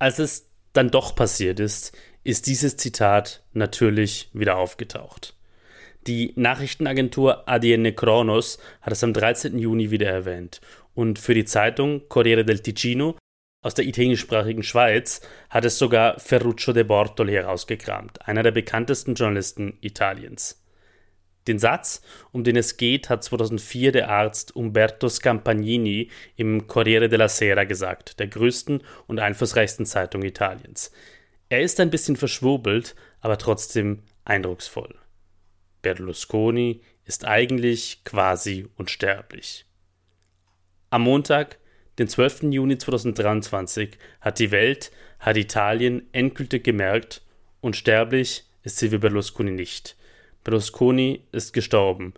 Als es dann doch passiert ist, ist dieses Zitat natürlich wieder aufgetaucht. Die Nachrichtenagentur ADN Kronos hat es am 13. Juni wieder erwähnt und für die Zeitung Corriere del Ticino aus der italienischsprachigen Schweiz hat es sogar Ferruccio de Bortoli herausgekramt, einer der bekanntesten Journalisten Italiens. Den Satz, um den es geht, hat 2004 der Arzt Umberto Scampagnini im Corriere della Sera gesagt, der größten und einflussreichsten Zeitung Italiens. Er ist ein bisschen verschwurbelt, aber trotzdem eindrucksvoll. Berlusconi ist eigentlich quasi unsterblich. Am Montag, den 12. Juni 2023, hat die Welt, hat Italien endgültig gemerkt, unsterblich ist Silvio Berlusconi nicht. Berlusconi ist gestorben.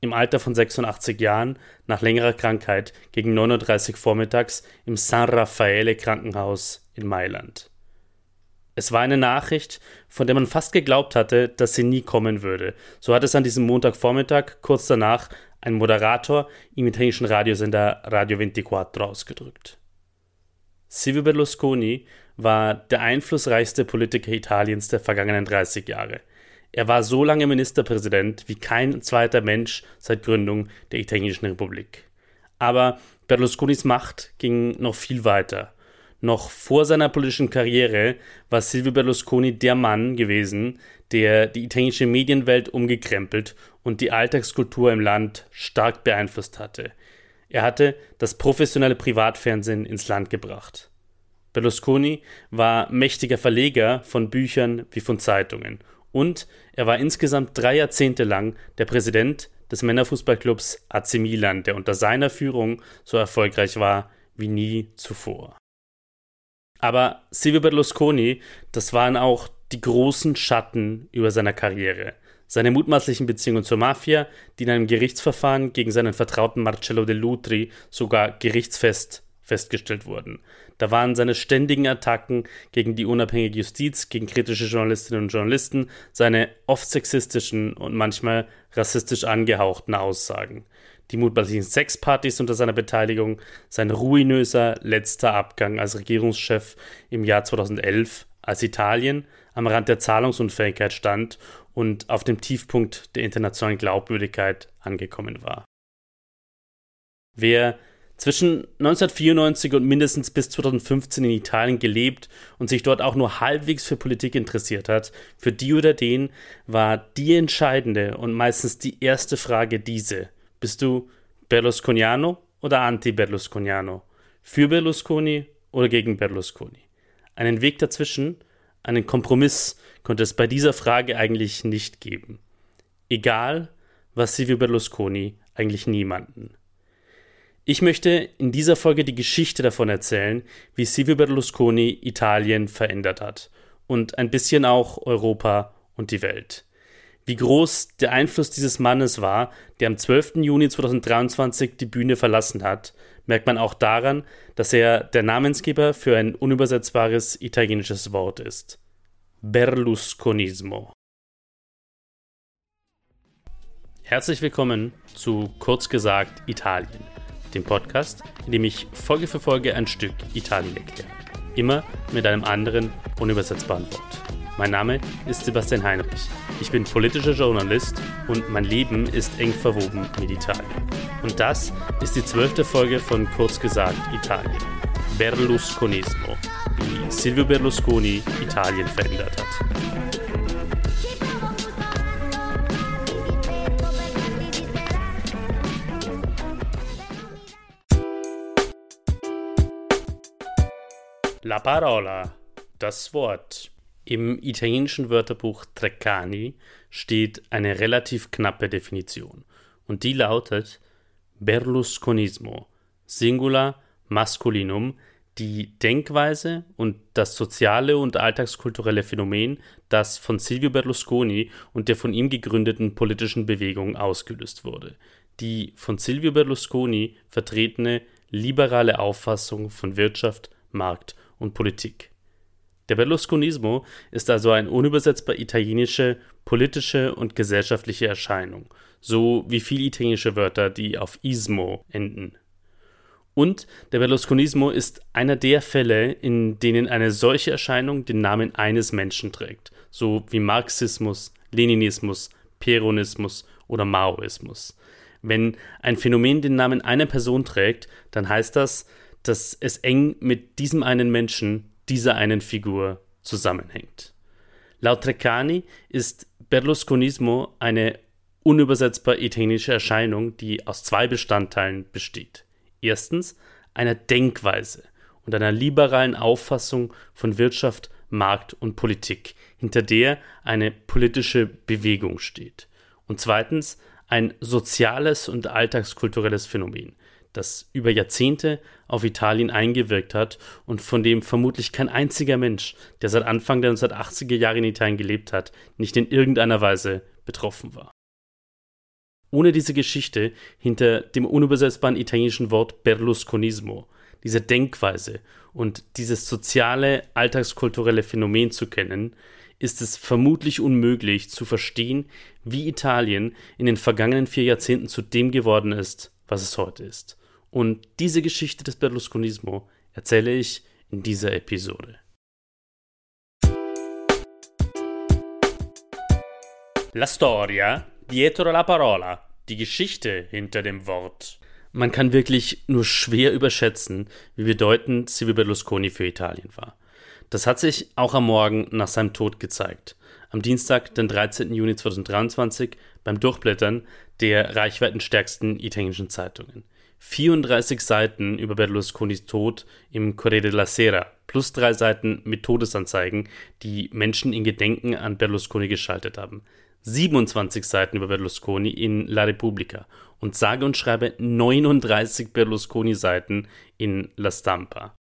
Im Alter von 86 Jahren, nach längerer Krankheit, gegen 9.30 Uhr vormittags im San Raffaele Krankenhaus in Mailand. Es war eine Nachricht, von der man fast geglaubt hatte, dass sie nie kommen würde. So hat es an diesem Montagvormittag, kurz danach, ein Moderator im italienischen Radiosender Radio 24 ausgedrückt. Silvio Berlusconi war der einflussreichste Politiker Italiens der vergangenen 30 Jahre. Er war so lange Ministerpräsident wie kein zweiter Mensch seit Gründung der italienischen Republik. Aber Berlusconis Macht ging noch viel weiter. Noch vor seiner politischen Karriere war Silvio Berlusconi der Mann gewesen, der die italienische Medienwelt umgekrempelt und die Alltagskultur im Land stark beeinflusst hatte. Er hatte das professionelle Privatfernsehen ins Land gebracht. Berlusconi war mächtiger Verleger von Büchern wie von Zeitungen und er war insgesamt drei Jahrzehnte lang der Präsident des Männerfußballclubs AC Milan, der unter seiner Führung so erfolgreich war wie nie zuvor. Aber Silvio Berlusconi, das waren auch die großen Schatten über seiner Karriere. Seine mutmaßlichen Beziehungen zur Mafia, die in einem Gerichtsverfahren gegen seinen Vertrauten Marcello De Lutri sogar gerichtsfest festgestellt wurden. Da waren seine ständigen Attacken gegen die unabhängige Justiz, gegen kritische Journalistinnen und Journalisten, seine oft sexistischen und manchmal rassistisch angehauchten Aussagen die mutmaßlichen Sexpartys unter seiner Beteiligung, sein ruinöser letzter Abgang als Regierungschef im Jahr 2011, als Italien am Rand der Zahlungsunfähigkeit stand und auf dem Tiefpunkt der internationalen Glaubwürdigkeit angekommen war. Wer zwischen 1994 und mindestens bis 2015 in Italien gelebt und sich dort auch nur halbwegs für Politik interessiert hat, für die oder den war die entscheidende und meistens die erste Frage diese. Bist du Berlusconiano oder Anti-Berlusconiano? Für Berlusconi oder gegen Berlusconi? Einen Weg dazwischen, einen Kompromiss konnte es bei dieser Frage eigentlich nicht geben. Egal, was Silvio Berlusconi eigentlich niemanden. Ich möchte in dieser Folge die Geschichte davon erzählen, wie Silvio Berlusconi Italien verändert hat und ein bisschen auch Europa und die Welt. Wie groß der Einfluss dieses Mannes war, der am 12. Juni 2023 die Bühne verlassen hat, merkt man auch daran, dass er der Namensgeber für ein unübersetzbares italienisches Wort ist. Berlusconismo. Herzlich willkommen zu Kurz gesagt Italien, dem Podcast, in dem ich Folge für Folge ein Stück Italien erkläre. Immer mit einem anderen unübersetzbaren Wort. Mein Name ist Sebastian Heinrich. Ich bin politischer Journalist und mein Leben ist eng verwoben mit Italien. Und das ist die zwölfte Folge von Kurz gesagt Italien. Berlusconismo, wie Silvio Berlusconi Italien verändert hat. La parola, das Wort. Im italienischen Wörterbuch Treccani steht eine relativ knappe Definition und die lautet Berlusconismo, Singular Maskulinum, die Denkweise und das soziale und alltagskulturelle Phänomen, das von Silvio Berlusconi und der von ihm gegründeten politischen Bewegung ausgelöst wurde. Die von Silvio Berlusconi vertretene liberale Auffassung von Wirtschaft, Markt und Politik. Der Berlusconismo ist also eine unübersetzbar italienische politische und gesellschaftliche Erscheinung, so wie viele italienische Wörter, die auf ismo enden. Und der Berlusconismo ist einer der Fälle, in denen eine solche Erscheinung den Namen eines Menschen trägt, so wie Marxismus, Leninismus, Peronismus oder Maoismus. Wenn ein Phänomen den Namen einer Person trägt, dann heißt das, dass es eng mit diesem einen Menschen, dieser einen Figur zusammenhängt. Laut Treccani ist Berlusconismo eine unübersetzbar italienische Erscheinung, die aus zwei Bestandteilen besteht. Erstens einer Denkweise und einer liberalen Auffassung von Wirtschaft, Markt und Politik, hinter der eine politische Bewegung steht. Und zweitens ein soziales und alltagskulturelles Phänomen, das über Jahrzehnte auf Italien eingewirkt hat und von dem vermutlich kein einziger Mensch, der seit Anfang der 1980er Jahre in Italien gelebt hat, nicht in irgendeiner Weise betroffen war. Ohne diese Geschichte hinter dem unübersetzbaren italienischen Wort Berlusconismo, diese Denkweise und dieses soziale, alltagskulturelle Phänomen zu kennen, ist es vermutlich unmöglich zu verstehen, wie Italien in den vergangenen vier Jahrzehnten zu dem geworden ist, was es heute ist. Und diese Geschichte des Berlusconismo erzähle ich in dieser Episode. La storia dietro la parola. Die Geschichte hinter dem Wort. Man kann wirklich nur schwer überschätzen, wie bedeutend Silvio Berlusconi für Italien war. Das hat sich auch am Morgen nach seinem Tod gezeigt. Am Dienstag, den 13. Juni 2023, beim Durchblättern der reichweitenstärksten italienischen Zeitungen. 34 Seiten über Berlusconis Tod im Corriere della Sera, plus drei Seiten mit Todesanzeigen, die Menschen in Gedenken an Berlusconi geschaltet haben. 27 Seiten über Berlusconi in La Repubblica und sage und schreibe 39 Berlusconi-Seiten in La Stampa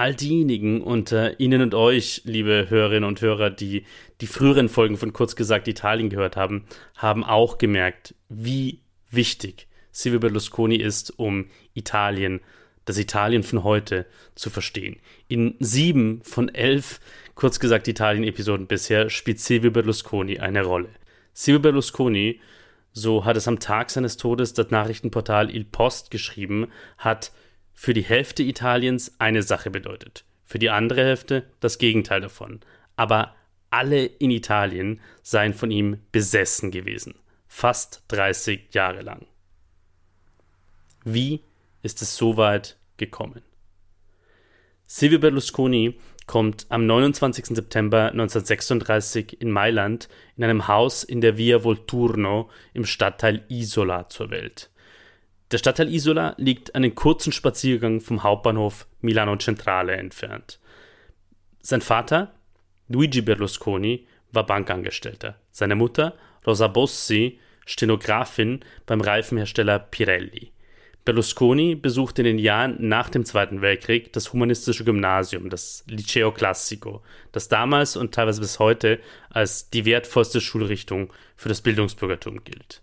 all diejenigen unter Ihnen und euch, liebe Hörerinnen und Hörer, die die früheren Folgen von Kurz gesagt Italien gehört haben, haben auch gemerkt, wie wichtig Silvio Berlusconi ist, um Italien, das Italien von heute zu verstehen. In sieben von elf Kurz gesagt Italien-Episoden bisher spielt Silvio Berlusconi eine Rolle. Silvio Berlusconi, so hat es am Tag seines Todes das Nachrichtenportal Il Post geschrieben, hat für die Hälfte Italiens eine Sache bedeutet, für die andere Hälfte das Gegenteil davon. Aber alle in Italien seien von ihm besessen gewesen, fast 30 Jahre lang. Wie ist es so weit gekommen? Silvio Berlusconi kommt am 29. September 1936 in Mailand in einem Haus in der Via Volturno im Stadtteil Isola zur Welt. Der Stadtteil Isola liegt einen kurzen Spaziergang vom Hauptbahnhof Milano Centrale entfernt. Sein Vater, Luigi Berlusconi, war Bankangestellter. Seine Mutter, Rosa Bossi, Stenografin beim Reifenhersteller Pirelli. Berlusconi besuchte in den Jahren nach dem Zweiten Weltkrieg das humanistische Gymnasium, das Liceo Classico, das damals und teilweise bis heute als die wertvollste Schulrichtung für das Bildungsbürgertum gilt.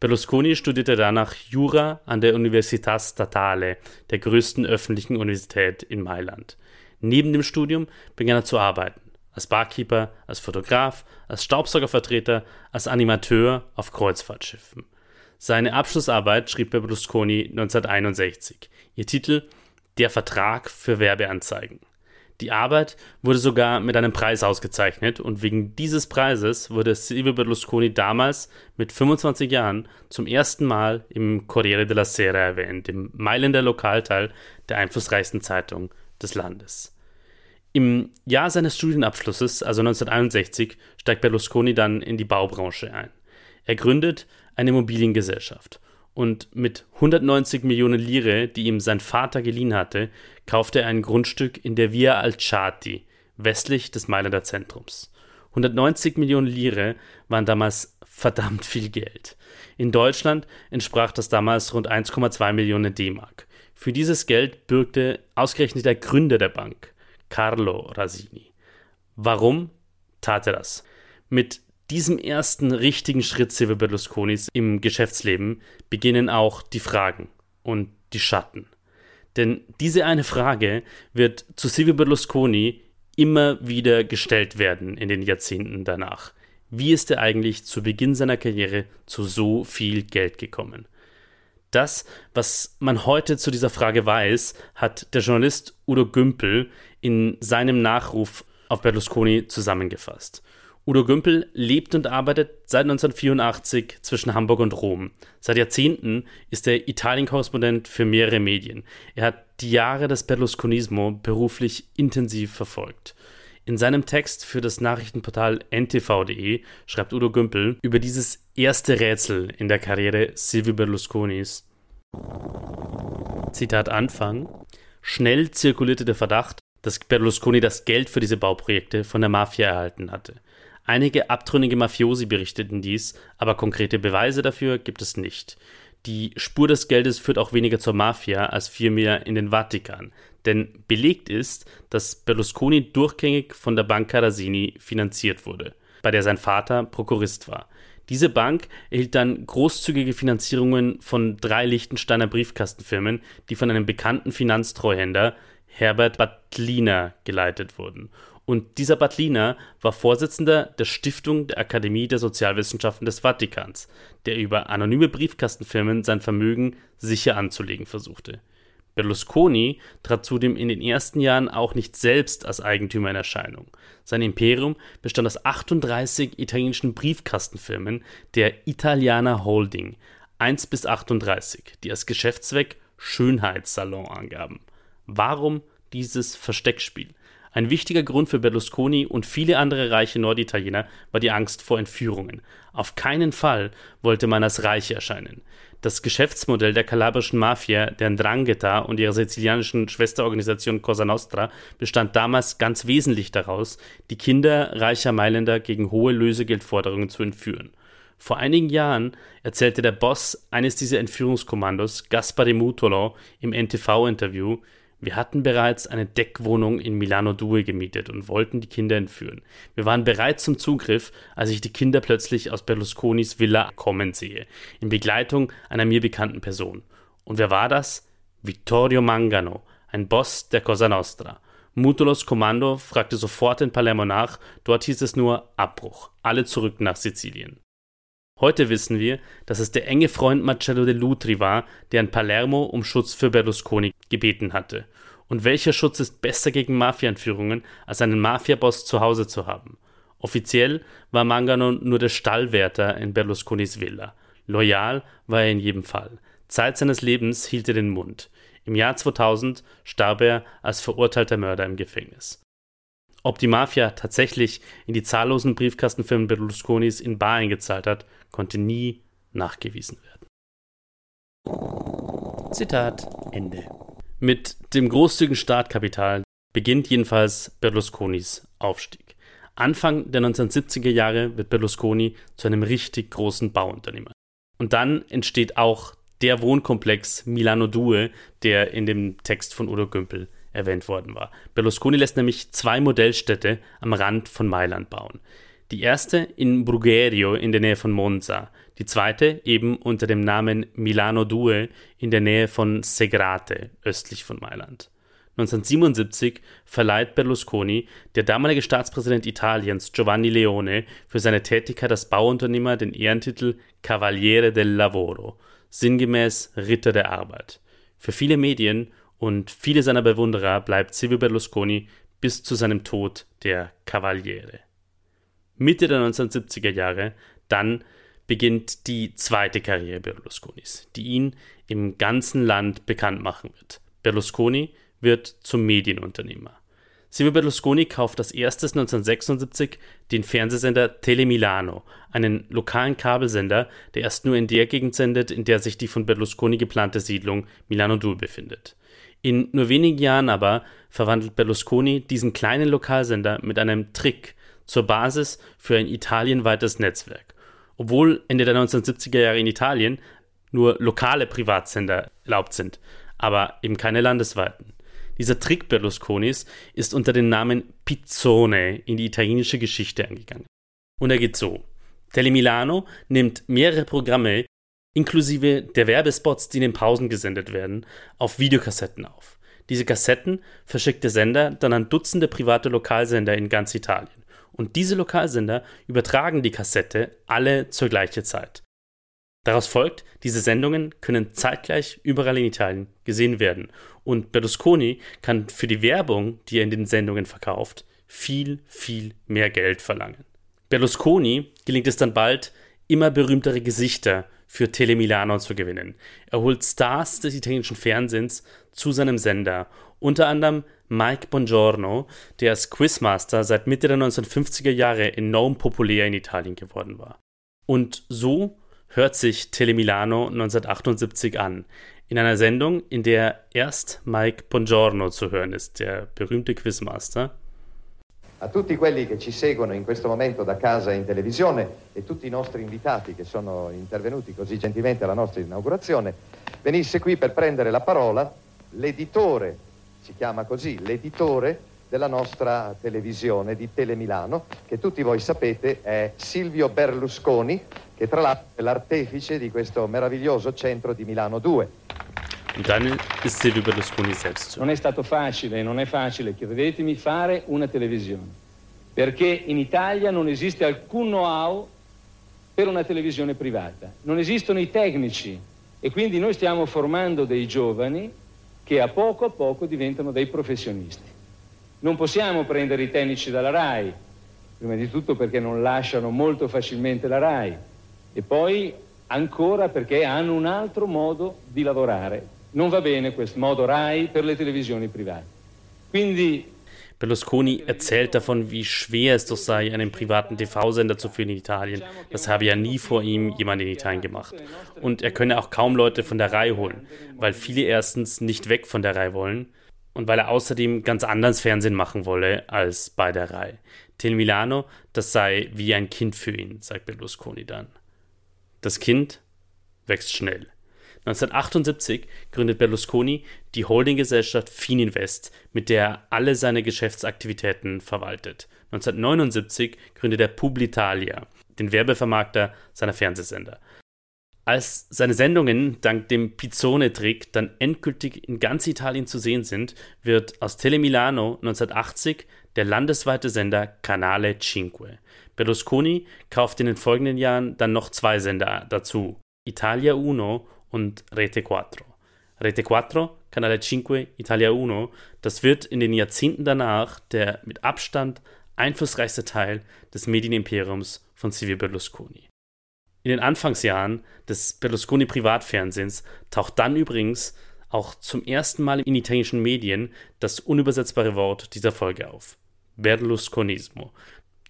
Berlusconi studierte danach Jura an der Università Statale, der größten öffentlichen Universität in Mailand. Neben dem Studium begann er zu arbeiten. Als Barkeeper, als Fotograf, als Staubsaugervertreter, als Animateur auf Kreuzfahrtschiffen. Seine Abschlussarbeit schrieb Berlusconi 1961. Ihr Titel Der Vertrag für Werbeanzeigen. Die Arbeit wurde sogar mit einem Preis ausgezeichnet und wegen dieses Preises wurde Silvio Berlusconi damals mit 25 Jahren zum ersten Mal im Corriere della Sera erwähnt, dem Mailänder Lokalteil der einflussreichsten Zeitung des Landes. Im Jahr seines Studienabschlusses, also 1961, steigt Berlusconi dann in die Baubranche ein. Er gründet eine Immobiliengesellschaft und mit 190 Millionen Lire, die ihm sein Vater geliehen hatte, kaufte er ein Grundstück in der Via Alciati, westlich des Mailänder Zentrums. 190 Millionen Lire waren damals verdammt viel Geld. In Deutschland entsprach das damals rund 1,2 Millionen D-Mark. Für dieses Geld bürgte ausgerechnet der Gründer der Bank, Carlo Rasini. Warum tat er das? Mit diesem ersten richtigen Schritt Silvio Berlusconis im Geschäftsleben beginnen auch die Fragen und die Schatten. Denn diese eine Frage wird zu Silvio Berlusconi immer wieder gestellt werden in den Jahrzehnten danach. Wie ist er eigentlich zu Beginn seiner Karriere zu so viel Geld gekommen? Das, was man heute zu dieser Frage weiß, hat der Journalist Udo Gümpel in seinem Nachruf auf Berlusconi zusammengefasst. Udo Gümpel lebt und arbeitet seit 1984 zwischen Hamburg und Rom. Seit Jahrzehnten ist er Italien-Korrespondent für mehrere Medien. Er hat die Jahre des Berlusconismo beruflich intensiv verfolgt. In seinem Text für das Nachrichtenportal ntv.de schreibt Udo Gümpel über dieses erste Rätsel in der Karriere Silvio Berlusconis. Zitat Anfang. Schnell zirkulierte der Verdacht, dass Berlusconi das Geld für diese Bauprojekte von der Mafia erhalten hatte. Einige abtrünnige Mafiosi berichteten dies, aber konkrete Beweise dafür gibt es nicht. Die Spur des Geldes führt auch weniger zur Mafia als vielmehr in den Vatikan. Denn belegt ist, dass Berlusconi durchgängig von der Bank Carasini finanziert wurde, bei der sein Vater Prokurist war. Diese Bank erhielt dann großzügige Finanzierungen von drei Liechtensteiner Briefkastenfirmen, die von einem bekannten Finanztreuhänder, Herbert Battliner, geleitet wurden. Und dieser Battliner war Vorsitzender der Stiftung der Akademie der Sozialwissenschaften des Vatikans, der über anonyme Briefkastenfirmen sein Vermögen sicher anzulegen versuchte. Berlusconi trat zudem in den ersten Jahren auch nicht selbst als Eigentümer in Erscheinung. Sein Imperium bestand aus 38 italienischen Briefkastenfirmen der Italiana Holding 1 bis 38, die als Geschäftszweck Schönheitssalon angaben. Warum dieses Versteckspiel? Ein wichtiger Grund für Berlusconi und viele andere reiche Norditaliener war die Angst vor Entführungen. Auf keinen Fall wollte man als reich erscheinen. Das Geschäftsmodell der kalabrischen Mafia, der Ndrangheta und ihrer sizilianischen Schwesterorganisation Cosa Nostra bestand damals ganz wesentlich daraus, die Kinder reicher Mailänder gegen hohe Lösegeldforderungen zu entführen. Vor einigen Jahren erzählte der Boss eines dieser Entführungskommandos, Gaspare Mutolo, im NTV-Interview, wir hatten bereits eine Deckwohnung in Milano Due gemietet und wollten die Kinder entführen. Wir waren bereit zum Zugriff, als ich die Kinder plötzlich aus Berlusconis Villa kommen sehe, in Begleitung einer mir bekannten Person. Und wer war das? Vittorio Mangano, ein Boss der Cosa Nostra. Mutolos Kommando fragte sofort in Palermo nach, dort hieß es nur Abbruch, alle zurück nach Sizilien. Heute wissen wir, dass es der enge Freund Marcello de Lutri war, der in Palermo um Schutz für Berlusconi gebeten hatte. Und welcher Schutz ist besser gegen Mafia-Entführungen, als einen Mafia-Boss zu Hause zu haben? Offiziell war Mangano nur der Stallwärter in Berlusconis Villa. Loyal war er in jedem Fall. Zeit seines Lebens hielt er den Mund. Im Jahr 2000 starb er als verurteilter Mörder im Gefängnis. Ob die Mafia tatsächlich in die zahllosen Briefkastenfirmen Berlusconis in Bar eingezahlt hat, konnte nie nachgewiesen werden. Zitat Ende. Mit dem großzügigen Startkapital beginnt jedenfalls Berlusconis Aufstieg. Anfang der 1970er Jahre wird Berlusconi zu einem richtig großen Bauunternehmer. Und dann entsteht auch der Wohnkomplex Milano Due, der in dem Text von Udo Gümpel erwähnt worden war. Berlusconi lässt nämlich zwei Modellstädte am Rand von Mailand bauen. Die erste in Brugherio in der Nähe von Monza, die zweite eben unter dem Namen Milano Due in der Nähe von Segrate, östlich von Mailand. 1977 verleiht Berlusconi, der damalige Staatspräsident Italiens Giovanni Leone, für seine Tätigkeit als Bauunternehmer den Ehrentitel Cavaliere del Lavoro, sinngemäß Ritter der Arbeit. Für viele Medien und viele seiner Bewunderer bleibt Silvio Berlusconi bis zu seinem Tod der Cavaliere. Mitte der 1970er Jahre dann beginnt die zweite Karriere Berlusconis, die ihn im ganzen Land bekannt machen wird. Berlusconi wird zum Medienunternehmer. Silvio Berlusconi kauft als erstes 1976 den Fernsehsender Telemilano, einen lokalen Kabelsender, der erst nur in der Gegend sendet, in der sich die von Berlusconi geplante Siedlung Milano Due befindet. In nur wenigen Jahren aber verwandelt Berlusconi diesen kleinen Lokalsender mit einem Trick zur Basis für ein italienweites Netzwerk. Obwohl Ende der 1970er Jahre in Italien nur lokale Privatsender erlaubt sind, aber eben keine landesweiten. Dieser Trick Berlusconis ist unter dem Namen Pizzone in die italienische Geschichte eingegangen. Und er geht so. Telemilano nimmt mehrere Programme, inklusive der Werbespots, die in den Pausen gesendet werden, auf Videokassetten auf. Diese Kassetten verschickt der Sender dann an Dutzende private Lokalsender in ganz Italien. Und diese Lokalsender übertragen die Kassette alle zur gleichen Zeit. Daraus folgt, diese Sendungen können zeitgleich überall in Italien gesehen werden und Berlusconi kann für die Werbung, die er in den Sendungen verkauft, viel, viel mehr Geld verlangen. Berlusconi gelingt es dann bald, immer berühmtere Gesichter für Telemilano zu gewinnen. Er holt Stars des italienischen Fernsehens zu seinem Sender, unter anderem Mike Bongiorno, der als Quizmaster seit Mitte der 1950er Jahre enorm populär in Italien geworden war. Und so hört sich Telemilano 1978 an, in einer Sendung, in der erst Mike Bongiorno zu hören ist, der berühmte Quizmaster. A tutti quelli che ci seguono in questo momento da casa in televisione e tutti i nostri invitati che sono intervenuti così gentilmente alla nostra inaugurazione, venisse qui per prendere la parola l'editore, si chiama così, l'editore della nostra televisione di Telemilano, che tutti voi sapete è Silvio Berlusconi, che tra l'altro è l'artefice di questo meraviglioso centro di Milano 2. Dann ist Silvio Berlusconi selbst. Non è stato facile, non è facile, credetemi, fare una televisione, perché in Italia non esiste alcun know-how per una televisione privata, non esistono i tecnici e quindi noi stiamo formando dei giovani che a poco a poco diventano dei professionisti. Non possiamo prendere i tecnici dalla RAI, prima di tutto perché non lasciano molto facilmente la RAI e poi ancora perché hanno un altro modo di lavorare. Non va bene questo modo RAI per le televisioni private. Quindi Berlusconi erzählt davon, wie schwer es doch sei, einen privaten TV-Sender zu führen in Italien. Das habe ja nie vor ihm jemand in Italien gemacht. Und er könne auch kaum Leute von der Reihe holen, weil viele erstens nicht weg von der Reihe wollen und weil er außerdem ganz anders Fernsehen machen wolle als bei der Reihe. Tel Milano, das sei wie ein Kind für ihn, sagt Berlusconi dann. Das Kind wächst schnell. 1978 gründet Berlusconi die Holdinggesellschaft Fininvest, mit der er alle seine Geschäftsaktivitäten verwaltet. 1979 gründet er Publitalia, den Werbevermarkter seiner Fernsehsender. Als seine Sendungen dank dem Pizzone-Trick dann endgültig in ganz Italien zu sehen sind, wird aus Telemilano 1980 der landesweite Sender Canale 5. Berlusconi kauft in den folgenden Jahren dann noch zwei Sender dazu, Italia Uno und Rete 4. Rete 4, Canale 5, Italia 1, das wird in den Jahrzehnten danach der mit Abstand einflussreichste Teil des Medienimperiums von Silvio Berlusconi. In den Anfangsjahren des Berlusconi-Privatfernsehens taucht dann übrigens auch zum ersten Mal in italienischen Medien das unübersetzbare Wort dieser Folge auf. Berlusconismo.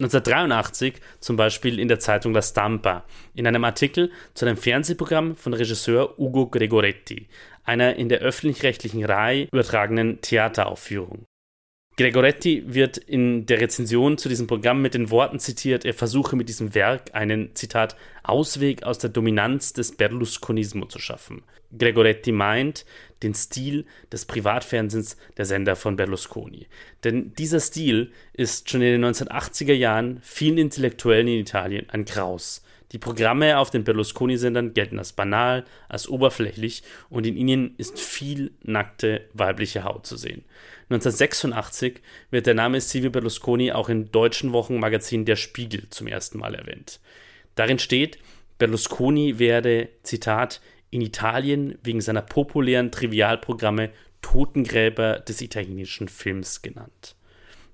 1983 zum Beispiel in der Zeitung La Stampa in einem Artikel zu einem Fernsehprogramm von Regisseur Ugo Gregoretti, einer in der öffentlich-rechtlichen RAI übertragenen Theateraufführung. Gregoretti wird in der Rezension zu diesem Programm mit den Worten zitiert, er versuche mit diesem Werk einen, Zitat, Ausweg aus der Dominanz des Berlusconismo zu schaffen. Gregoretti meint den Stil des Privatfernsehens der Sender von Berlusconi. Denn dieser Stil ist schon in den 1980er Jahren vielen Intellektuellen in Italien ein Graus. Die Programme auf den Berlusconi-Sendern gelten als banal, als oberflächlich und in ihnen ist viel nackte weibliche Haut zu sehen. 1986 wird der Name Silvio Berlusconi auch im deutschen Wochenmagazin Der Spiegel zum ersten Mal erwähnt. Darin steht, Berlusconi werde, Zitat, in Italien wegen seiner populären Trivialprogramme Totengräber des italienischen Films genannt.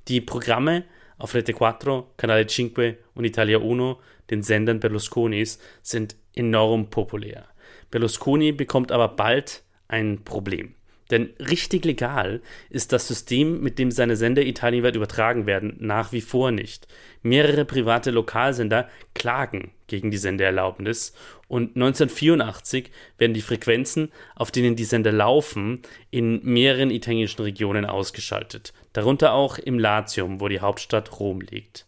Die Programme auf Rete 4, Canale 5 und Italia Uno, den Sendern Berlusconis, sind enorm populär. Berlusconi bekommt aber bald ein Problem. Denn richtig legal ist das System, mit dem seine Sender italienweit übertragen werden, nach wie vor nicht. Mehrere private Lokalsender klagen gegen die Sendeerlaubnis und 1984 werden die Frequenzen, auf denen die Sender laufen, in mehreren italienischen Regionen ausgeschaltet, darunter auch im Latium, wo die Hauptstadt Rom liegt.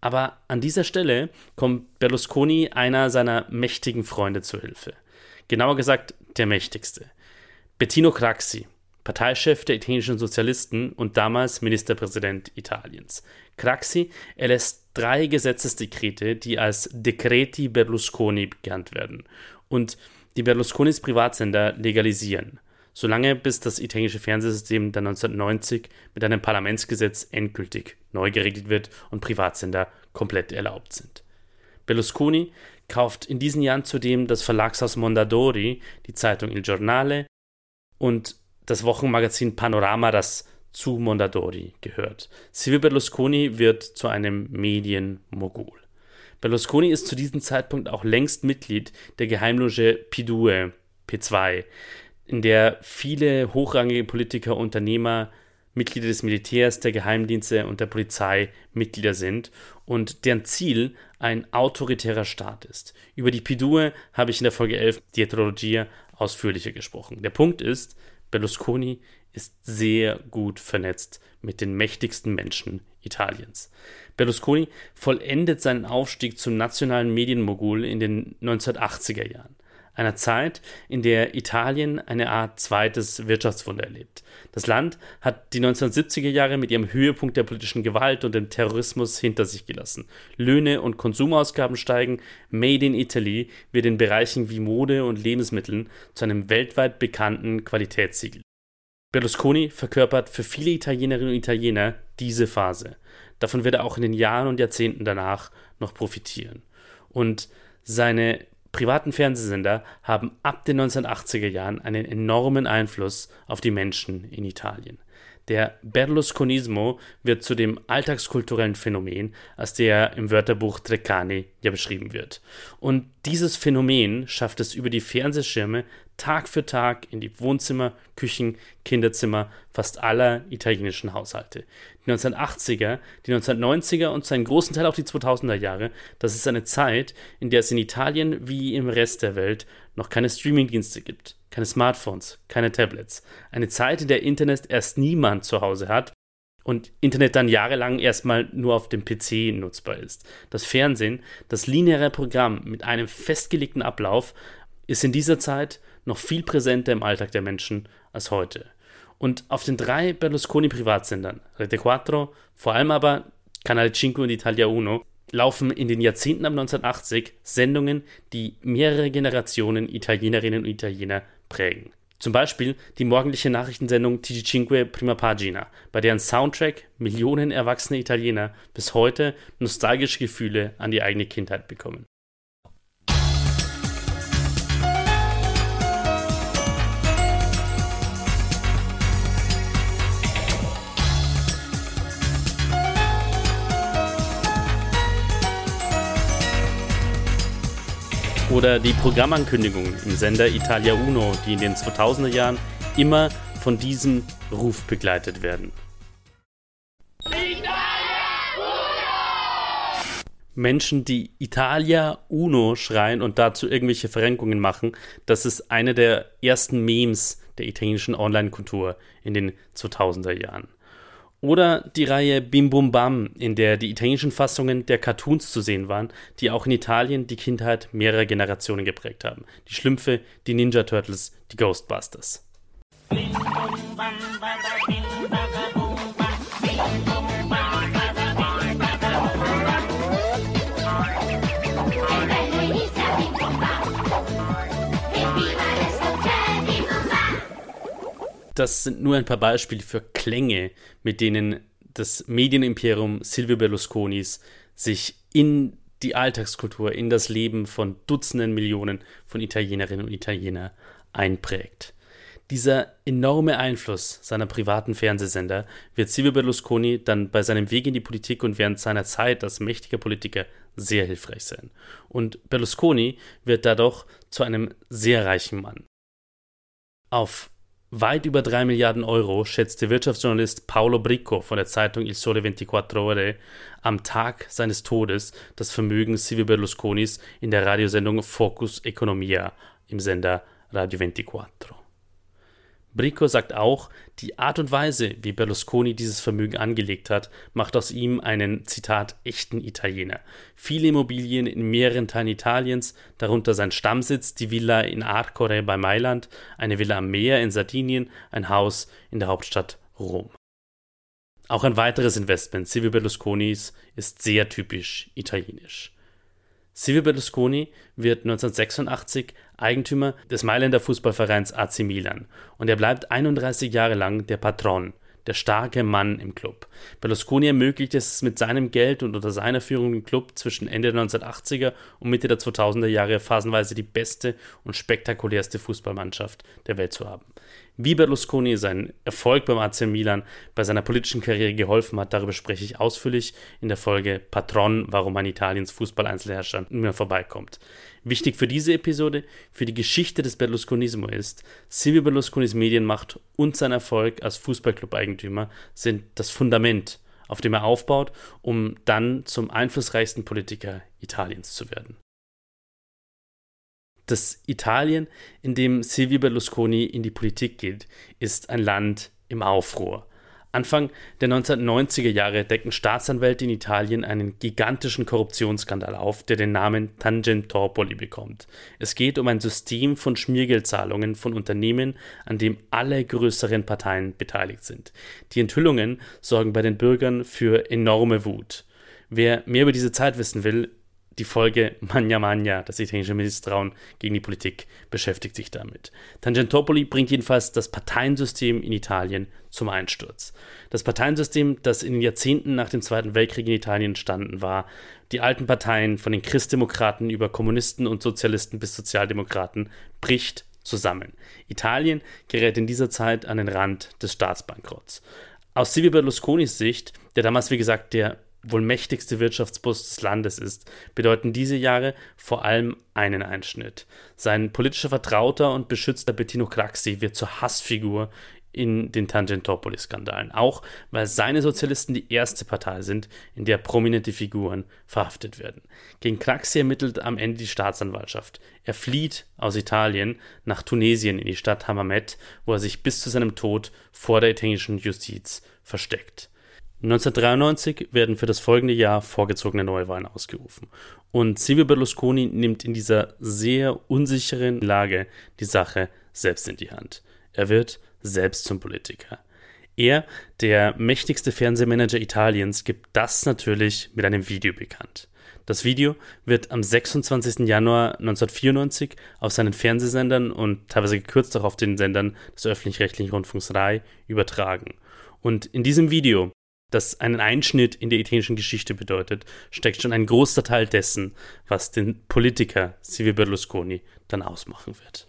Aber an dieser Stelle kommt Berlusconi einer seiner mächtigen Freunde zu Hilfe. Genauer gesagt der mächtigste. Bettino Craxi, Parteichef der italienischen Sozialisten und damals Ministerpräsident Italiens. Craxi erlässt drei Gesetzesdekrete, die als Decreti Berlusconi bekannt werden und die Berlusconis Privatsender legalisieren, solange bis das italienische Fernsehsystem dann 1990 mit einem Parlamentsgesetz endgültig neu geregelt wird und Privatsender komplett erlaubt sind. Berlusconi kauft in diesen Jahren zudem das Verlagshaus Mondadori, die Zeitung Il Giornale und das Wochenmagazin Panorama, das zu Mondadori gehört. Silvio Berlusconi wird zu einem Medienmogul. Berlusconi ist zu diesem Zeitpunkt auch längst Mitglied der Geheimloge P2, P2, in der viele hochrangige Politiker, Unternehmer, Mitglieder des Militärs, der Geheimdienste und der Polizei Mitglieder sind und deren Ziel ein autoritärer Staat ist. Über die P2 habe ich in der Folge 11 Dietrologia ausführlicher gesprochen. Der Punkt ist, Berlusconi ist sehr gut vernetzt mit den mächtigsten Menschen Italiens. Berlusconi vollendet seinen Aufstieg zum nationalen Medienmogul in den 1980er Jahren einer Zeit, in der Italien eine Art zweites Wirtschaftswunder erlebt. Das Land hat die 1970er Jahre mit ihrem Höhepunkt der politischen Gewalt und dem Terrorismus hinter sich gelassen. Löhne und Konsumausgaben steigen, Made in Italy wird in Bereichen wie Mode und Lebensmitteln zu einem weltweit bekannten Qualitätssiegel. Berlusconi verkörpert für viele Italienerinnen und Italiener diese Phase. Davon wird er auch in den Jahren und Jahrzehnten danach noch profitieren. Und seine privaten Fernsehsender haben ab den 1980er Jahren einen enormen Einfluss auf die Menschen in Italien. Der Berlusconismo wird zu dem alltagskulturellen Phänomen, als der im Wörterbuch Treccani ja beschrieben wird. Und dieses Phänomen schafft es über die Fernsehschirme Tag für Tag in die Wohnzimmer, Küchen, Kinderzimmer fast aller italienischen Haushalte. Die 1980er, die 1990er und zu einem großen Teil auch die 2000er Jahre, das ist eine Zeit, in der es in Italien wie im Rest der Welt noch keine Streamingdienste gibt, keine Smartphones, keine Tablets. Eine Zeit, in der Internet erst niemand zu Hause hat und Internet dann jahrelang erstmal nur auf dem PC nutzbar ist. Das Fernsehen, das lineare Programm mit einem festgelegten Ablauf, ist in dieser Zeit noch viel präsenter im Alltag der Menschen als heute. Und auf den drei Berlusconi-Privatsendern, Rete 4, vor allem aber Canale 5 und Italia Uno, laufen in den Jahrzehnten ab 1980 Sendungen, die mehrere Generationen Italienerinnen und Italiener prägen. Zum Beispiel die morgendliche Nachrichtensendung TG5 Prima Pagina, bei deren Soundtrack Millionen erwachsene Italiener bis heute nostalgische Gefühle an die eigene Kindheit bekommen. Oder die Programmankündigungen im Sender Italia Uno, die in den 2000er Jahren immer von diesem Ruf begleitet werden. Menschen, die Italia Uno schreien und dazu irgendwelche Verrenkungen machen, das ist eine der ersten Memes der italienischen Online-Kultur in den 2000er Jahren. Oder die Reihe Bim Bum Bam, in der die italienischen Fassungen der Cartoons zu sehen waren, die auch in Italien die Kindheit mehrerer Generationen geprägt haben. Die Schlümpfe, die Ninja Turtles, die Ghostbusters. Bim, bum, bam, das sind nur ein paar Beispiele für Klänge, mit denen das Medienimperium Silvio Berlusconis sich in die Alltagskultur, in das Leben von Dutzenden Millionen von Italienerinnen und Italienern einprägt. Dieser enorme Einfluss seiner privaten Fernsehsender wird Silvio Berlusconi dann bei seinem Weg in die Politik und während seiner Zeit als mächtiger Politiker sehr hilfreich sein. Und Berlusconi wird dadurch zu einem sehr reichen Mann. Auf Weit über 3 Milliarden Euro schätzte Wirtschaftsjournalist Paolo Bricco von der Zeitung Il Sole 24 Ore am Tag seines Todes das Vermögen Silvio Berlusconis in der Radiosendung Focus Economia im Sender Radio 24. Bricco sagt auch, die Art und Weise, wie Berlusconi dieses Vermögen angelegt hat, macht aus ihm einen, Zitat, echten Italiener. Viele Immobilien in mehreren Teilen Italiens, darunter sein Stammsitz, die Villa in Arcore bei Mailand, eine Villa am Meer in Sardinien, ein Haus in der Hauptstadt Rom. Auch ein weiteres Investment Silvio Berlusconis ist sehr typisch italienisch. Silvio Berlusconi wird 1986 Eigentümer des Mailänder Fußballvereins AC Milan und er bleibt 31 Jahre lang der Patron der starke Mann im Club. Berlusconi ermöglicht es mit seinem Geld und unter seiner Führung im Club zwischen Ende der 1980er und Mitte der 2000er Jahre phasenweise die beste und spektakulärste Fußballmannschaft der Welt zu haben. Wie Berlusconi seinen Erfolg beim AC Milan bei seiner politischen Karriere geholfen hat, darüber spreche ich ausführlich in der Folge Patron, warum man Italiens Fußball-Einzelherrscher mehr vorbeikommt. Wichtig für diese Episode, für die Geschichte des Berlusconismo ist, Silvio Berlusconis Medienmacht und sein Erfolg als Fußballclub-Eigentümer sind das Fundament, auf dem er aufbaut, um dann zum einflussreichsten Politiker Italiens zu werden. Das Italien, in dem Silvio Berlusconi in die Politik geht, ist ein Land im Aufruhr. Anfang der 1990er Jahre decken Staatsanwälte in Italien einen gigantischen Korruptionsskandal auf, der den Namen Tangentopoli bekommt. Es geht um ein System von Schmiergeldzahlungen von Unternehmen, an dem alle größeren Parteien beteiligt sind. Die Enthüllungen sorgen bei den Bürgern für enorme Wut. Wer mehr über diese Zeit wissen will, die Folge Magna Magna, das italienische Misstrauen gegen die Politik, beschäftigt sich damit. Tangentopoli bringt jedenfalls das Parteiensystem in Italien zum Einsturz. Das Parteiensystem, das in den Jahrzehnten nach dem Zweiten Weltkrieg in Italien entstanden war, die alten Parteien von den Christdemokraten über Kommunisten und Sozialisten bis Sozialdemokraten, bricht zusammen. Italien gerät in dieser Zeit an den Rand des Staatsbankrotts. Aus Silvio Berlusconis Sicht, der damals wie gesagt der wohl mächtigste Wirtschaftsbus des Landes ist, bedeuten diese Jahre vor allem einen Einschnitt. Sein politischer Vertrauter und Beschützer Bettino Craxi wird zur Hassfigur in den Tangentopoli-Skandalen, auch weil seine Sozialisten die erste Partei sind, in der prominente Figuren verhaftet werden. Gegen Craxi ermittelt am Ende die Staatsanwaltschaft. Er flieht aus Italien nach Tunesien in die Stadt Hammamet, wo er sich bis zu seinem Tod vor der italienischen Justiz versteckt. 1993 werden für das folgende Jahr vorgezogene Neuwahlen ausgerufen. Und Silvio Berlusconi nimmt in dieser sehr unsicheren Lage die Sache selbst in die Hand. Er wird selbst zum Politiker. Er, der mächtigste Fernsehmanager Italiens, gibt das natürlich mit einem Video bekannt. Das Video wird am 26. Januar 1994 auf seinen Fernsehsendern und teilweise gekürzt auch auf den Sendern des öffentlich-rechtlichen Rundfunks RAI übertragen. Und in diesem Video das einen Einschnitt in der italienischen Geschichte bedeutet, steckt schon ein großer Teil dessen, was den Politiker Silvio Berlusconi dann ausmachen wird.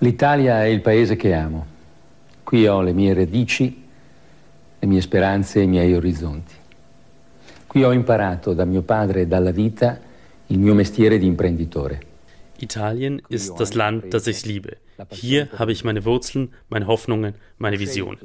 L'Italia è il paese che amo. Qui ho le mie radici, le mie speranze e i miei orizzonti. Qui ho imparato da mio padre e dalla vita il mio mestiere di imprenditore. Italien ist das Land, das ich liebe. Hier habe ich meine Wurzeln, meine Hoffnungen, meine Visionen.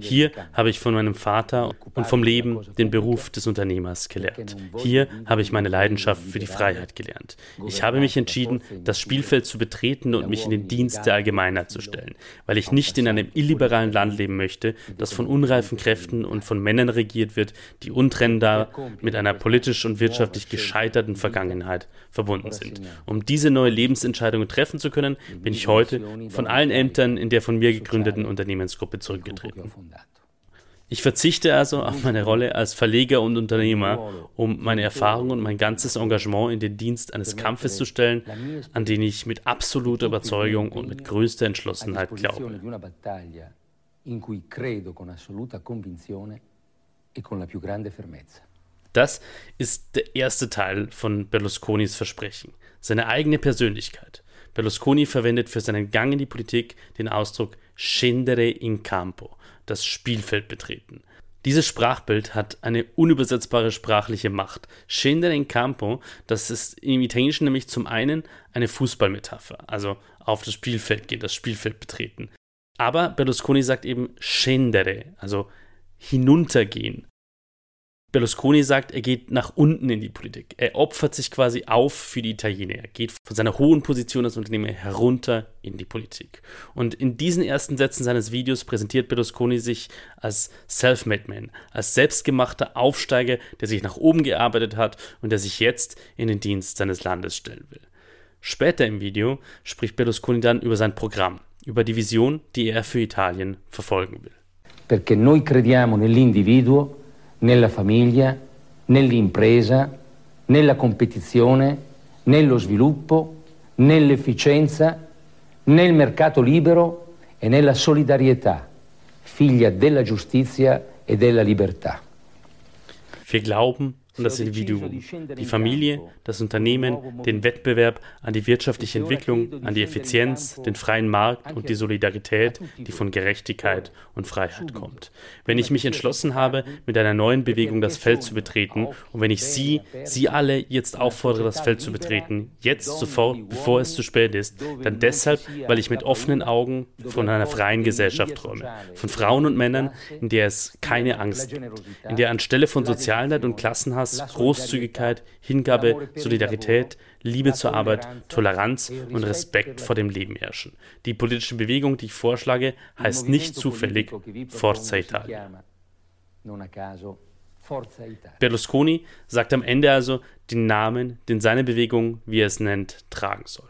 Hier habe ich von meinem Vater und vom Leben den Beruf des Unternehmers gelernt. Hier habe ich meine Leidenschaft für die Freiheit gelernt. Ich habe mich entschieden, das Spielfeld zu betreten und mich in den Dienst der Allgemeinheit zu stellen, weil ich nicht in einem illiberalen Land leben möchte, das von unreifen Kräften und von Männern regiert wird, die untrennbar mit einer politisch und wirtschaftlich gescheiterten Vergangenheit verbunden sind. Um diese neue Lebensentscheidung treffen zu können, bin ich heute von allen Ämtern in der von mir gegründeten Unternehmensgruppe zurückgetreten. Ich verzichte also auf meine Rolle als Verleger und Unternehmer, um meine Erfahrung und mein ganzes Engagement in den Dienst eines Kampfes zu stellen, an den ich mit absoluter Überzeugung und mit größter Entschlossenheit glaube. Das ist der erste Teil von Berlusconis Versprechen, seine eigene Persönlichkeit. Berlusconi verwendet für seinen Gang in die Politik den Ausdruck scendere in campo, das Spielfeld betreten. Dieses Sprachbild hat eine unübersetzbare sprachliche Macht. Scendere in campo, das ist im Italienischen nämlich zum einen eine Fußballmetapher, also auf das Spielfeld gehen, das Spielfeld betreten. Aber Berlusconi sagt eben scendere, also hinuntergehen, Berlusconi sagt, er geht nach unten in die Politik. Er opfert sich quasi auf für die Italiener. Er geht von seiner hohen Position als Unternehmer herunter in die Politik. Und in diesen ersten Sätzen seines Videos präsentiert Berlusconi sich als Self-Made Man, als selbstgemachter Aufsteiger, der sich nach oben gearbeitet hat und der sich jetzt in den Dienst seines Landes stellen will. Später im Video spricht Berlusconi dann über sein Programm, über die Vision, die er für Italien verfolgen will. Perché noi crediamo nell'individuo nella famiglia, nell'impresa, nella competizione, nello sviluppo, nell'efficienza, nel mercato libero e nella solidarietà, figlia della giustizia e della libertà. Wir glauben und das Individuum, die Familie, das Unternehmen, den Wettbewerb, an die wirtschaftliche Entwicklung, an die Effizienz, den freien Markt und die Solidarität, die von Gerechtigkeit und Freiheit kommt. Wenn ich mich entschlossen habe, mit einer neuen Bewegung das Feld zu betreten und wenn ich Sie, Sie alle jetzt auffordere, das Feld zu betreten, jetzt sofort, bevor es zu spät ist, dann deshalb, weil ich mit offenen Augen von einer freien Gesellschaft träume, von Frauen und Männern, in der es keine Angst gibt, in der anstelle von Sozialneid und Klassenhass Spaß, Großzügigkeit, Hingabe, Solidarität, Liebe zur Arbeit, Toleranz und Respekt vor dem Leben herrschen. Die politische Bewegung, die ich vorschlage, heißt nicht zufällig Forza Italia. Berlusconi sagt am Ende also den Namen, den seine Bewegung, wie er es nennt, tragen soll.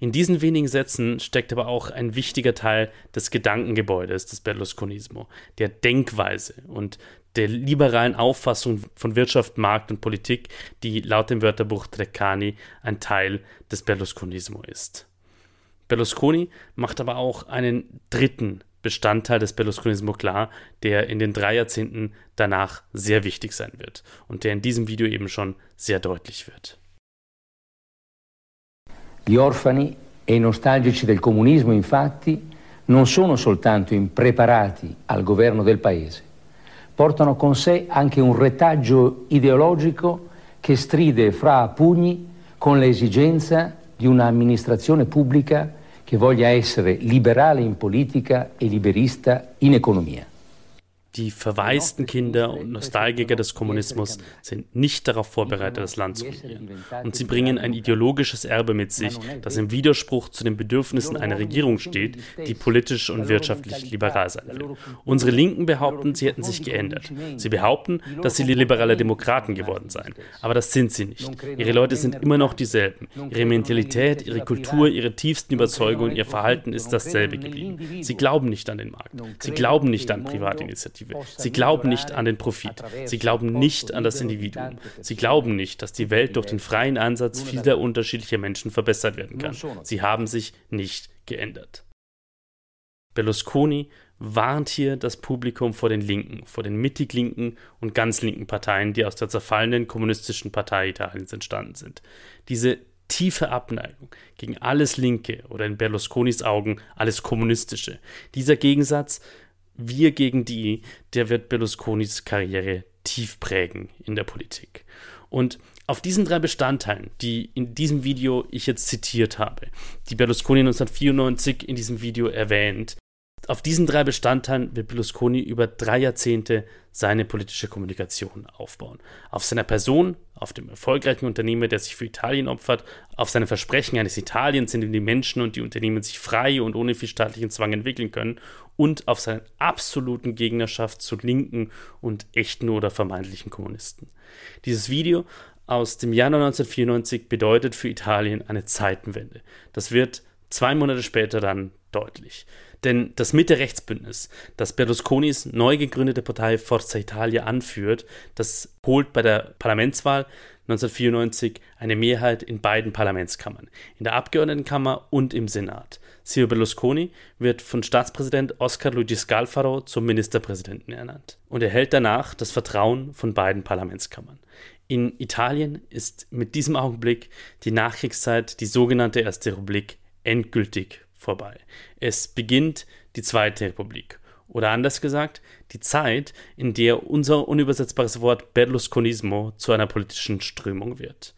In diesen wenigen Sätzen steckt aber auch ein wichtiger Teil des Gedankengebäudes des Berlusconismo, der Denkweise und der liberalen Auffassung von Wirtschaft, Markt und Politik, die laut dem Wörterbuch Treccani ein Teil des Berlusconismo ist. Berlusconi macht aber auch einen dritten Bestandteil des Berlusconismo klar, der in den drei Jahrzehnten danach sehr wichtig sein wird und der in diesem Video eben schon sehr deutlich wird. Gli orfani e i nostalgici del comunismo, infatti, non sono soltanto impreparati al governo del paese, portano con sé anche un retaggio ideologico che stride fra pugni con l'esigenza di un'amministrazione pubblica che voglia essere liberale in politica e liberista in economia. Die verwaisten Kinder und Nostalgiker des Kommunismus sind nicht darauf vorbereitet, das Land zu regieren. Und sie bringen ein ideologisches Erbe mit sich, das im Widerspruch zu den Bedürfnissen einer Regierung steht, die politisch und wirtschaftlich liberal sein will. Unsere Linken behaupten, sie hätten sich geändert. Sie behaupten, dass sie liberale Demokraten geworden seien. Aber das sind sie nicht. Ihre Leute sind immer noch dieselben. Ihre Mentalität, ihre Kultur, ihre tiefsten Überzeugungen, ihr Verhalten ist dasselbe geblieben. Sie glauben nicht an den Markt. Sie glauben nicht an Privatinitiativen. Sie glauben nicht an den Profit. Sie glauben nicht an das Individuum. Sie glauben nicht, dass die Welt durch den freien Einsatz vieler unterschiedlicher Menschen verbessert werden kann. Sie haben sich nicht geändert. Berlusconi warnt hier das Publikum vor den linken, vor den mittig linken und ganz linken Parteien, die aus der zerfallenen kommunistischen Partei Italiens entstanden sind. Diese tiefe Abneigung gegen alles Linke oder in Berlusconis Augen alles Kommunistische. Dieser Gegensatz wir gegen die, der wird Berlusconis Karriere tief prägen in der Politik. Und auf diesen drei Bestandteilen, die in diesem Video ich jetzt zitiert habe, die Berlusconi 1994 in diesem Video erwähnt, auf diesen drei Bestandteilen wird Berlusconi über drei Jahrzehnte seine politische Kommunikation aufbauen. Auf seiner Person, auf dem erfolgreichen Unternehmer, der sich für Italien opfert, auf seine Versprechen eines Italiens, in dem die Menschen und die Unternehmen sich frei und ohne viel staatlichen Zwang entwickeln können und auf seine absoluten Gegnerschaft zu linken und echten oder vermeintlichen Kommunisten. Dieses Video aus dem Januar 1994 bedeutet für Italien eine Zeitenwende. Das wird zwei Monate später dann deutlich. Denn das Mitte-Rechtsbündnis, das Berlusconis neu gegründete Partei Forza Italia anführt, das holt bei der Parlamentswahl 1994 eine Mehrheit in beiden Parlamentskammern, in der Abgeordnetenkammer und im Senat. Silvio Berlusconi wird von Staatspräsident Oscar Luigi Scalfaro zum Ministerpräsidenten ernannt und erhält danach das Vertrauen von beiden Parlamentskammern. In Italien ist mit diesem Augenblick die Nachkriegszeit, die sogenannte Erste Republik, endgültig vorbei. Es beginnt die Zweite Republik. Oder anders gesagt, die Zeit, in der unser unübersetzbares Wort Berlusconismo zu einer politischen Strömung wird.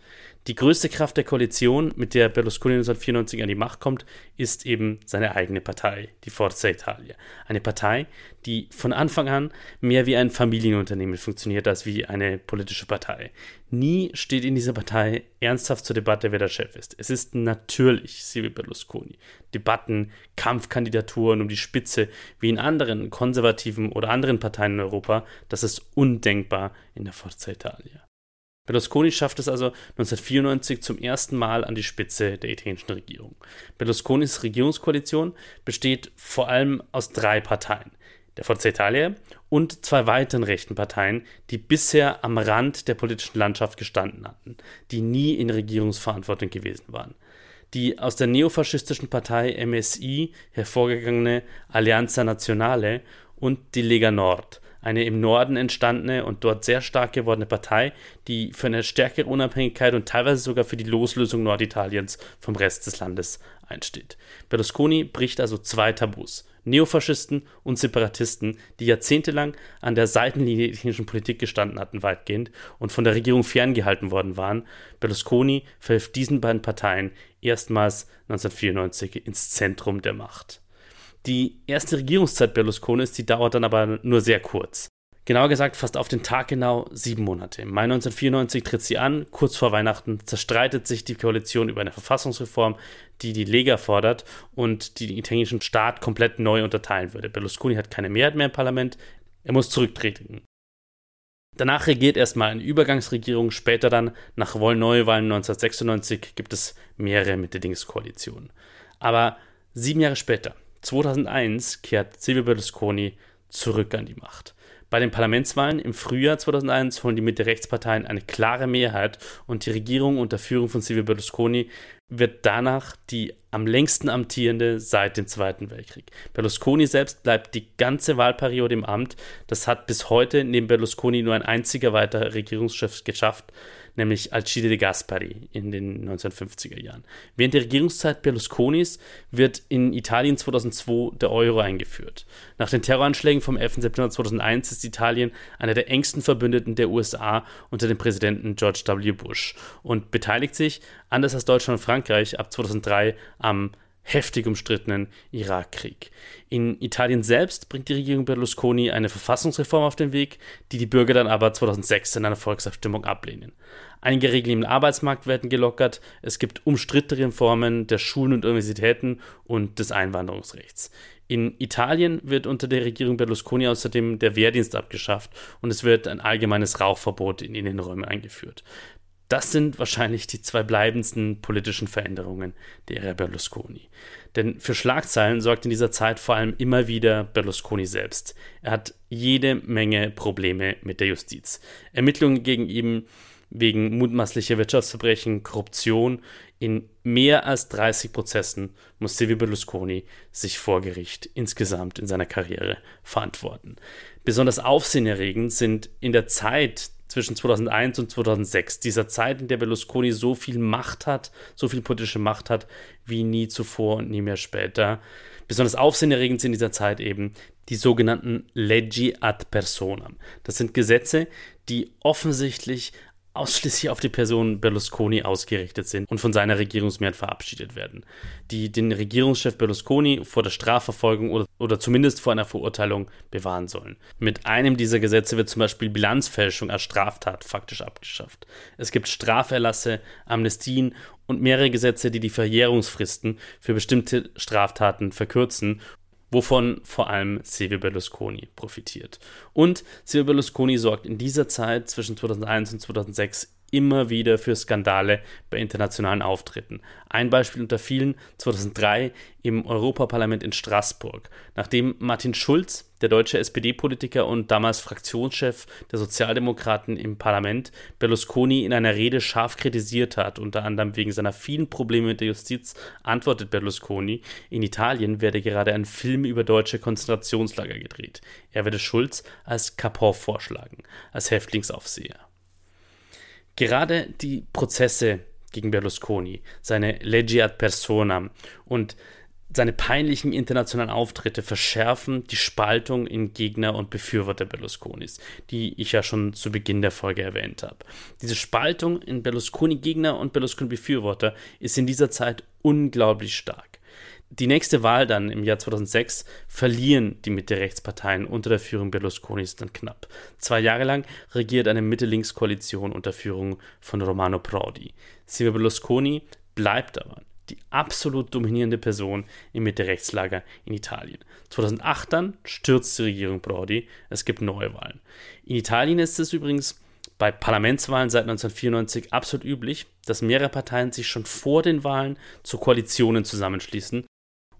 Die größte Kraft der Koalition, mit der Berlusconi 1994 an die Macht kommt, ist eben seine eigene Partei, die Forza Italia. Eine Partei, die von Anfang an mehr wie ein Familienunternehmen funktioniert als wie eine politische Partei. Nie steht in dieser Partei ernsthaft zur Debatte, wer der Chef ist. Es ist natürlich Silvio Berlusconi. Debatten, Kampfkandidaturen um die Spitze, wie in anderen konservativen oder anderen Parteien in Europa, das ist undenkbar in der Forza Italia. Berlusconi schafft es also 1994 zum ersten Mal an die Spitze der italienischen Regierung. Berlusconis Regierungskoalition besteht vor allem aus drei Parteien. Der Forza Italia und zwei weiteren rechten Parteien, die bisher am Rand der politischen Landschaft gestanden hatten, die nie in Regierungsverantwortung gewesen waren. Die aus der neofaschistischen Partei MSI hervorgegangene Alleanza Nazionale und die Lega Nord, eine im Norden entstandene und dort sehr stark gewordene Partei, die für eine stärkere Unabhängigkeit und teilweise sogar für die Loslösung Norditaliens vom Rest des Landes einsteht. Berlusconi bricht also zwei Tabus. Neofaschisten und Separatisten, die jahrzehntelang an der Seitenlinie der italienischen Politik gestanden hatten, weitgehend und von der Regierung ferngehalten worden waren. Berlusconi verhilft diesen beiden Parteien erstmals 1994 ins Zentrum der Macht. Die erste Regierungszeit Berlusconis, die dauert dann aber nur sehr kurz. Genauer gesagt fast auf den Tag genau sieben Monate. Im Mai 1994 tritt sie an, kurz vor Weihnachten zerstreitet sich die Koalition über eine Verfassungsreform, die die Lega fordert und die den italienischen Staat komplett neu unterteilen würde. Berlusconi hat keine Mehrheit mehr im Parlament, er muss zurücktreten. Danach regiert erstmal eine Übergangsregierung, später dann, nach Neuwahlen 1996, gibt es mehrere Mitte-Dings-Koalitionen. Aber sieben Jahre später, 2001 kehrt Silvio Berlusconi zurück an die Macht. Bei den Parlamentswahlen im Frühjahr 2001 holen die Mitte-Rechtsparteien eine klare Mehrheit und die Regierung unter Führung von Silvio Berlusconi wird danach die am längsten amtierende seit dem Zweiten Weltkrieg. Berlusconi selbst bleibt die ganze Wahlperiode im Amt. Das hat bis heute neben Berlusconi nur ein einziger weiterer Regierungschef geschafft, nämlich Alcide de Gaspari in den 1950er Jahren. Während der Regierungszeit Berlusconis wird in Italien 2002 der Euro eingeführt. Nach den Terroranschlägen vom 11. September 2001 ist Italien einer der engsten Verbündeten der USA unter dem Präsidenten George W. Bush und beteiligt sich, anders als Deutschland und Frankreich, ab 2003 am heftig umstrittenen Irakkrieg. In Italien selbst bringt die Regierung Berlusconi eine Verfassungsreform auf den Weg, die die Bürger dann aber 2006 in einer Volksabstimmung ablehnen. Einige Regeln im Arbeitsmarkt werden gelockert, es gibt umstrittene Reformen der Schulen und Universitäten und des Einwanderungsrechts. In Italien wird unter der Regierung Berlusconi außerdem der Wehrdienst abgeschafft und es wird ein allgemeines Rauchverbot in Innenräume eingeführt. Das sind wahrscheinlich die zwei bleibendsten politischen Veränderungen der Ära Berlusconi. Denn für Schlagzeilen sorgt in dieser Zeit vor allem immer wieder Berlusconi selbst. Er hat jede Menge Probleme mit der Justiz. Ermittlungen gegen ihn wegen mutmaßlicher Wirtschaftsverbrechen, Korruption. In mehr als 30 Prozessen muss Silvio Berlusconi sich vor Gericht insgesamt in seiner Karriere verantworten. Besonders aufsehenerregend sind in der Zeit zwischen 2001 und 2006, dieser Zeit, in der Berlusconi so viel Macht hat, so viel politische Macht hat, wie nie zuvor und nie mehr später. Besonders aufsehenerregend sind in dieser Zeit eben die sogenannten Leggi ad personam. Das sind Gesetze, die offensichtlich ausschließlich auf die Person Berlusconi ausgerichtet sind und von seiner Regierungsmehrheit verabschiedet werden, die den Regierungschef Berlusconi vor der Strafverfolgung oder, oder zumindest vor einer Verurteilung bewahren sollen. Mit einem dieser Gesetze wird zum Beispiel Bilanzfälschung als Straftat faktisch abgeschafft. Es gibt Straferlasse, Amnestien und mehrere Gesetze, die die Verjährungsfristen für bestimmte Straftaten verkürzen wovon vor allem Silvio Berlusconi profitiert. Und Silvio Berlusconi sorgt in dieser Zeit zwischen 2001 und 2006 immer wieder für Skandale bei internationalen Auftritten. Ein Beispiel unter vielen 2003 im Europaparlament in Straßburg, nachdem Martin Schulz, der deutsche SPD-Politiker und damals Fraktionschef der Sozialdemokraten im Parlament, Berlusconi in einer Rede scharf kritisiert hat, unter anderem wegen seiner vielen Probleme mit der Justiz, antwortet Berlusconi, in Italien werde gerade ein Film über deutsche Konzentrationslager gedreht. Er werde Schulz als Capor vorschlagen, als Häftlingsaufseher. Gerade die Prozesse gegen Berlusconi, seine Legge ad personam und seine peinlichen internationalen Auftritte verschärfen die Spaltung in Gegner und Befürworter Berlusconis, die ich ja schon zu Beginn der Folge erwähnt habe. Diese Spaltung in Berlusconi-Gegner und Berlusconi-Befürworter ist in dieser Zeit unglaublich stark die nächste Wahl dann im Jahr 2006 verlieren die Mitte-Rechtsparteien unter der Führung Berlusconis dann knapp. Zwei Jahre lang regiert eine Mitte-Links-Koalition unter Führung von Romano Prodi. Silvio Berlusconi bleibt aber die absolut dominierende Person im Mitte-Rechtslager in Italien. 2008 dann stürzt die Regierung Prodi, es gibt Neuwahlen. In Italien ist es übrigens bei Parlamentswahlen seit 1994 absolut üblich, dass mehrere Parteien sich schon vor den Wahlen zu Koalitionen zusammenschließen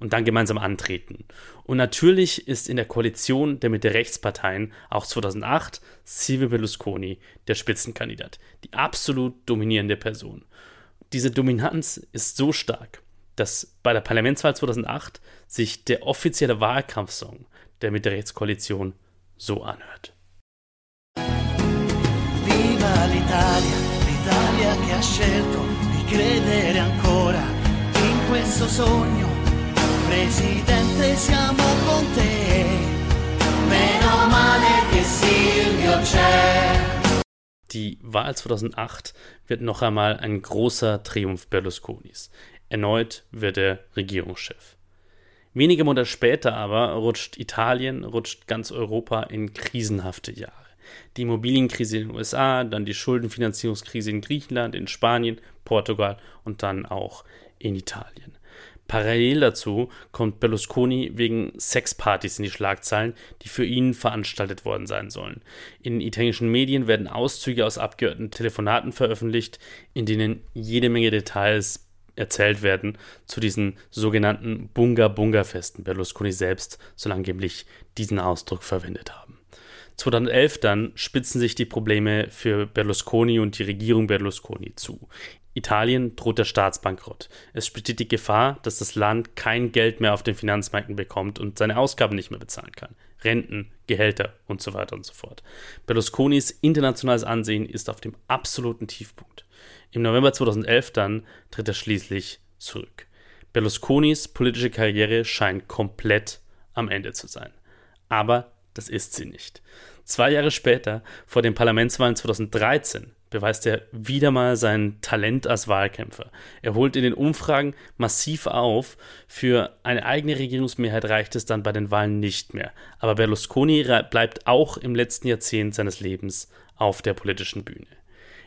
und dann gemeinsam antreten. Und natürlich ist in der Koalition der Mitte-Rechtsparteien auch 2008 Silvio Berlusconi der Spitzenkandidat, die absolut dominierende Person. Diese Dominanz ist so stark, dass bei der Parlamentswahl 2008 sich der offizielle Wahlkampfsong der Mitte-Rechts-Koalition so anhört. Viva l'Italia, l'Italia che ha scelto di credere ancora in questo sogno. Presidente, siamo con te. Meno male che Silvio c'è. Die Wahl 2008 wird noch einmal ein großer Triumph Berlusconis. Erneut wird er Regierungschef. Wenige Monate später aber rutscht Italien, rutscht ganz Europa in krisenhafte Jahre. Die Immobilienkrise in den USA, dann die Schuldenfinanzierungskrise in Griechenland, in Spanien, Portugal und dann auch in Italien. Parallel dazu kommt Berlusconi wegen Sexpartys in die Schlagzeilen, die für ihn veranstaltet worden sein sollen. In italienischen Medien werden Auszüge aus abgehörten Telefonaten veröffentlicht, in denen jede Menge Details erzählt werden zu diesen sogenannten Bunga-Bunga-Festen. Berlusconi selbst soll angeblich diesen Ausdruck verwendet haben. 2011 dann spitzen sich die Probleme für Berlusconi und die Regierung Berlusconi zu. Italien droht der Staatsbankrott. Es besteht die Gefahr, dass das Land kein Geld mehr auf den Finanzmärkten bekommt und seine Ausgaben nicht mehr bezahlen kann. Renten, Gehälter und so weiter und so fort. Berlusconis internationales Ansehen ist auf dem absoluten Tiefpunkt. Im November 2011 dann tritt er schließlich zurück. Berlusconis politische Karriere scheint komplett am Ende zu sein. Aber das ist sie nicht. Zwei Jahre später, vor den Parlamentswahlen 2013, beweist er wieder mal sein Talent als Wahlkämpfer. Er holt in den Umfragen massiv auf. Für eine eigene Regierungsmehrheit reicht es dann bei den Wahlen nicht mehr. Aber Berlusconi bleibt auch im letzten Jahrzehnt seines Lebens auf der politischen Bühne.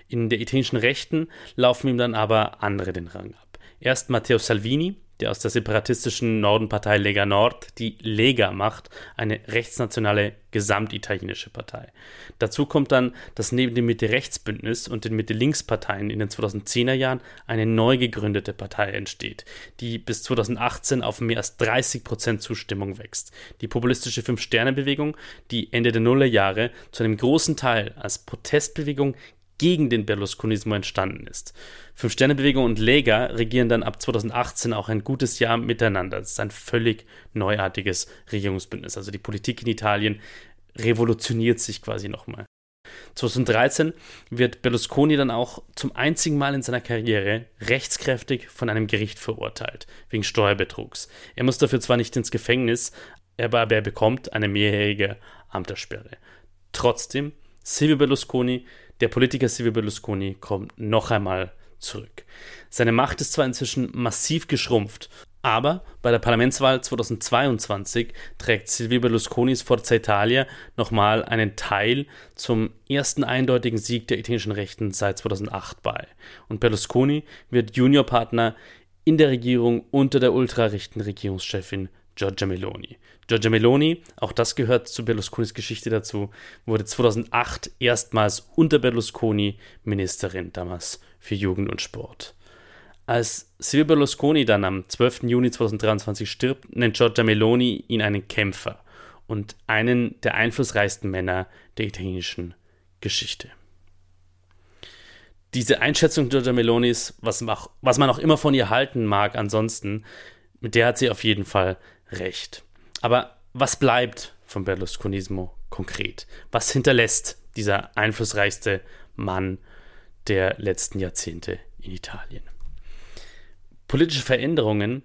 In der italienischen Rechten laufen ihm dann aber andere den Rang ab. Erst Matteo Salvini, der aus der separatistischen Nordenpartei Lega Nord die Lega macht, eine rechtsnationale gesamtitalienische Partei. Dazu kommt dann, dass neben dem Mitte-Rechts-Bündnis und den Mitte-Links-Parteien in den 2010er Jahren eine neu gegründete Partei entsteht, die bis 2018 auf mehr als 30 Prozent Zustimmung wächst. Die populistische Fünf-Sterne-Bewegung, die Ende der Nullerjahre zu einem großen Teil als Protestbewegung gegen den Berlusconismo entstanden ist. Fünf-Sterne-Bewegung und Lega regieren dann ab 2018 auch ein gutes Jahr miteinander. Das ist ein völlig neuartiges Regierungsbündnis. Also die Politik in Italien revolutioniert sich quasi nochmal. 2013 wird Berlusconi dann auch zum einzigen Mal in seiner Karriere rechtskräftig von einem Gericht verurteilt, wegen Steuerbetrugs. Er muss dafür zwar nicht ins Gefängnis, aber er bekommt eine mehrjährige Amtssperre. Trotzdem, Silvio Berlusconi der Politiker Silvio Berlusconi kommt noch einmal zurück. Seine Macht ist zwar inzwischen massiv geschrumpft, aber bei der Parlamentswahl 2022 trägt Silvio Berlusconis Forza Italia nochmal einen Teil zum ersten eindeutigen Sieg der italienischen Rechten seit 2008 bei. Und Berlusconi wird Juniorpartner in der Regierung unter der ultrarechten Regierungschefin Giorgia Meloni. Giorgia Meloni, auch das gehört zu Berlusconis Geschichte dazu, wurde 2008 erstmals unter Berlusconi Ministerin, damals für Jugend und Sport. Als Silvio Berlusconi dann am 12. Juni 2023 stirbt, nennt Giorgia Meloni ihn einen Kämpfer und einen der einflussreichsten Männer der italienischen Geschichte. Diese Einschätzung Giorgia Melonis, was, was man auch immer von ihr halten mag, ansonsten, mit der hat sie auf jeden Fall recht. Aber was bleibt vom Berlusconismo konkret? Was hinterlässt dieser einflussreichste Mann der letzten Jahrzehnte in Italien? Politische Veränderungen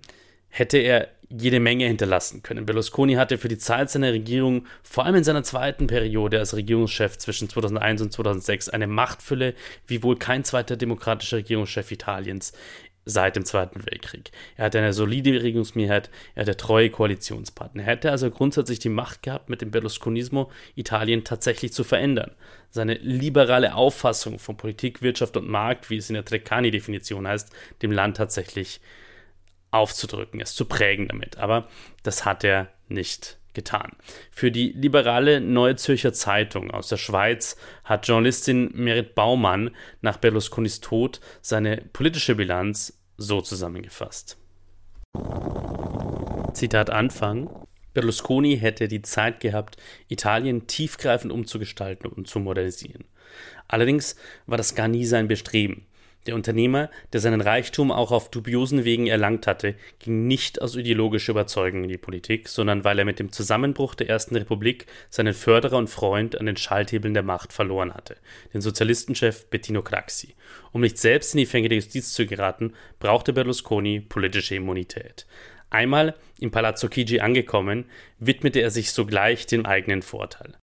hätte er jede Menge hinterlassen können. Berlusconi hatte für die Zeit seiner Regierung, vor allem in seiner zweiten Periode als Regierungschef zwischen 2001 und 2006, eine Machtfülle wie wohl kein zweiter demokratischer Regierungschef Italiens seit dem Zweiten Weltkrieg. Er hatte eine solide Regierungsmehrheit, er hatte treue Koalitionspartner. Er hätte also grundsätzlich die Macht gehabt, mit dem Berlusconismo Italien tatsächlich zu verändern. Seine liberale Auffassung von Politik, Wirtschaft und Markt, wie es in der Treccani-Definition heißt, dem Land tatsächlich aufzudrücken, es zu prägen damit. Aber das hat er nicht getan. Für die liberale Neue Zürcher Zeitung aus der Schweiz hat Journalistin Merit Baumann nach Berlusconis Tod seine politische Bilanz so zusammengefasst. Zitat Anfang. Berlusconi hätte die Zeit gehabt, Italien tiefgreifend umzugestalten und zu modernisieren. Allerdings war das gar nie sein Bestreben. Der Unternehmer, der seinen Reichtum auch auf dubiosen Wegen erlangt hatte, ging nicht aus ideologischer Überzeugung in die Politik, sondern weil er mit dem Zusammenbruch der Ersten Republik seinen Förderer und Freund an den Schalthebeln der Macht verloren hatte, den Sozialistenchef Bettino Craxi. Um nicht selbst in die Fänge der Justiz zu geraten, brauchte Berlusconi politische Immunität. Einmal im Palazzo Chigi angekommen, widmete er sich sogleich dem eigenen Vorteil.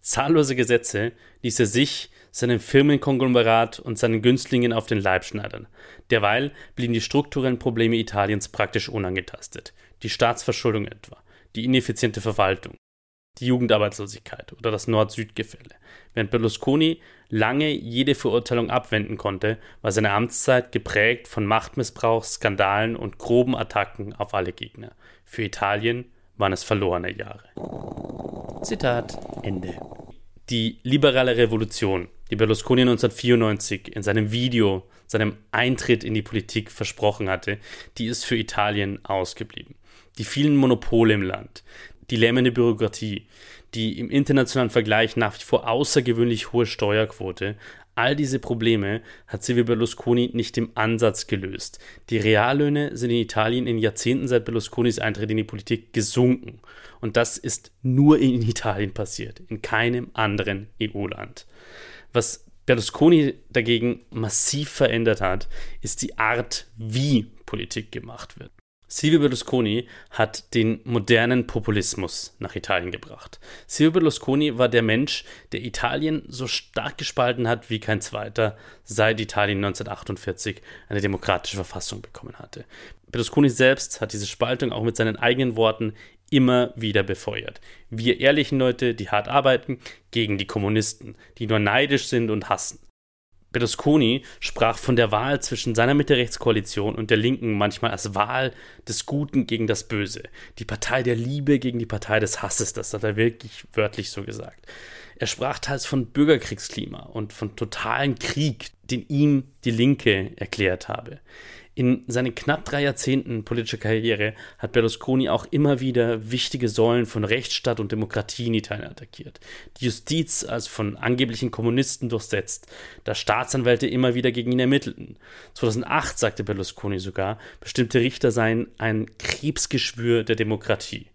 Zahllose Gesetze ließ er sich, seinem Firmenkonglomerat und seinen Günstlingen auf den Leib schneidern. Derweil blieben die strukturellen Probleme Italiens praktisch unangetastet. Die Staatsverschuldung etwa, die ineffiziente Verwaltung, die Jugendarbeitslosigkeit oder das Nord-Süd-Gefälle. Während Berlusconi lange jede Verurteilung abwenden konnte, war seine Amtszeit geprägt von Machtmissbrauch, Skandalen und groben Attacken auf alle Gegner. Für Italien waren es verlorene Jahre. Zitat Ende. Die liberale Revolution, die Berlusconi 1994 in seinem Video, seinem Eintritt in die Politik versprochen hatte, die ist für Italien ausgeblieben. Die vielen Monopole im Land, die lähmende Bürokratie, die im internationalen Vergleich nach wie vor außergewöhnlich hohe Steuerquote, all diese Probleme hat Silvio Berlusconi nicht im Ansatz gelöst. Die Reallöhne sind in Italien in Jahrzehnten seit Berlusconis Eintritt in die Politik gesunken. Und das ist nur in Italien passiert, in keinem anderen EU-Land. Was Berlusconi dagegen massiv verändert hat, ist die Art, wie Politik gemacht wird. Silvio Berlusconi hat den modernen Populismus nach Italien gebracht. Silvio Berlusconi war der Mensch, der Italien so stark gespalten hat wie kein zweiter, seit Italien 1948 eine demokratische Verfassung bekommen hatte. Berlusconi selbst hat diese Spaltung auch mit seinen eigenen Worten immer wieder befeuert. Wir ehrlichen Leute, die hart arbeiten, gegen die Kommunisten, die nur neidisch sind und hassen. Berlusconi sprach von der Wahl zwischen seiner Mitte-Rechts-Koalition und der Linken manchmal als Wahl des Guten gegen das Böse. Die Partei der Liebe gegen die Partei des Hasses, das hat er wirklich wörtlich so gesagt. Er sprach teils von Bürgerkriegsklima und von totalen Krieg, den ihm die Linke erklärt habe. In seinen knapp drei Jahrzehnten politischer Karriere hat Berlusconi auch immer wieder wichtige Säulen von Rechtsstaat und Demokratie in Italien attackiert. Die Justiz als von angeblichen Kommunisten durchsetzt, da Staatsanwälte immer wieder gegen ihn ermittelten. 2008 sagte Berlusconi sogar, bestimmte Richter seien ein Krebsgeschwür der Demokratie.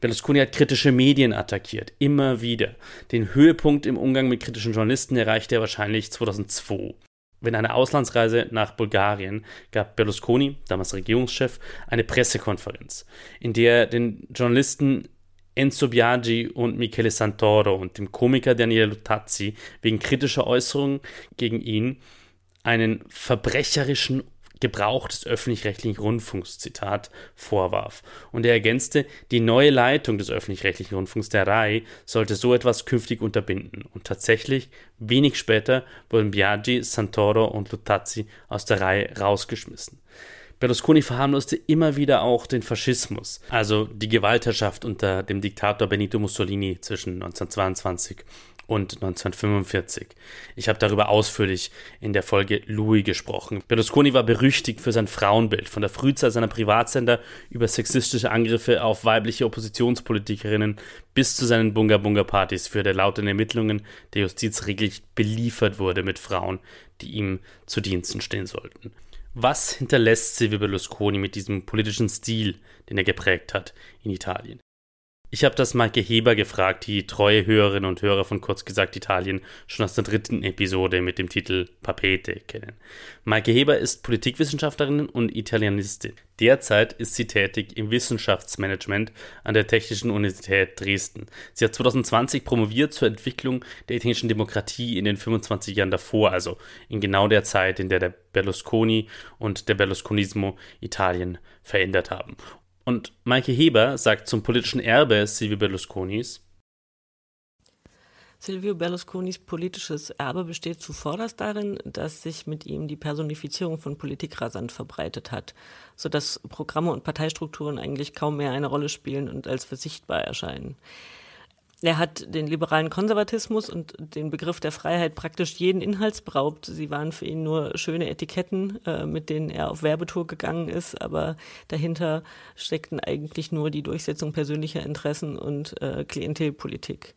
Berlusconi hat kritische Medien attackiert, immer wieder. Den Höhepunkt im Umgang mit kritischen Journalisten erreichte er wahrscheinlich 2002. Wenn eine Auslandsreise nach Bulgarien gab Berlusconi, damals Regierungschef, eine Pressekonferenz, in der er den Journalisten Enzo Biagi und Michele Santoro und dem Komiker Daniele Lutazzi wegen kritischer Äußerungen gegen ihn einen verbrecherischen Gebrauch des öffentlich-rechtlichen Rundfunks, Zitat, vorwarf. Und er ergänzte, die neue Leitung des öffentlich-rechtlichen Rundfunks, der RAI, sollte so etwas künftig unterbinden. Und tatsächlich, wenig später wurden Biaggi, Santoro und Lutazzi aus der RAI rausgeschmissen. Berlusconi verharmloste immer wieder auch den Faschismus, also die Gewaltherrschaft unter dem Diktator Benito Mussolini zwischen 1922 und 1945. Ich habe darüber ausführlich in der Folge Louis gesprochen. Berlusconi war berüchtigt für sein Frauenbild, von der Frühzeit seiner Privatsender über sexistische Angriffe auf weibliche Oppositionspolitikerinnen bis zu seinen Bunga-Bunga-Partys, für der laut in Ermittlungen der Justiz regelrecht beliefert wurde mit Frauen, die ihm zu Diensten stehen sollten. Was hinterlässt Silvio Berlusconi mit diesem politischen Stil, den er geprägt hat in Italien? Ich habe das Maike Heber gefragt, die treue Hörerinnen und Hörer von Kurz gesagt Italien schon aus der dritten Episode mit dem Titel Papete kennen. Maike Heber ist Politikwissenschaftlerin und Italianistin. Derzeit ist sie tätig im Wissenschaftsmanagement an der Technischen Universität Dresden. Sie hat 2020 promoviert zur Entwicklung der italienischen Demokratie in den 25 Jahren davor, also in genau der Zeit, in der der Berlusconi und der Berlusconismo Italien verändert haben. Und Maike Heber sagt zum politischen Erbe Silvio Berlusconis, Silvio Berlusconis politisches Erbe besteht zuvorderst darin, dass sich mit ihm die Personifizierung von Politik rasant verbreitet hat, sodass Programme und Parteistrukturen eigentlich kaum mehr eine Rolle spielen und als versichtbar erscheinen. Er hat den liberalen Konservatismus und den Begriff der Freiheit praktisch jeden Inhalts beraubt. Sie waren für ihn nur schöne Etiketten, äh, mit denen er auf Werbetour gegangen ist, aber dahinter steckten eigentlich nur die Durchsetzung persönlicher Interessen und äh, Klientelpolitik.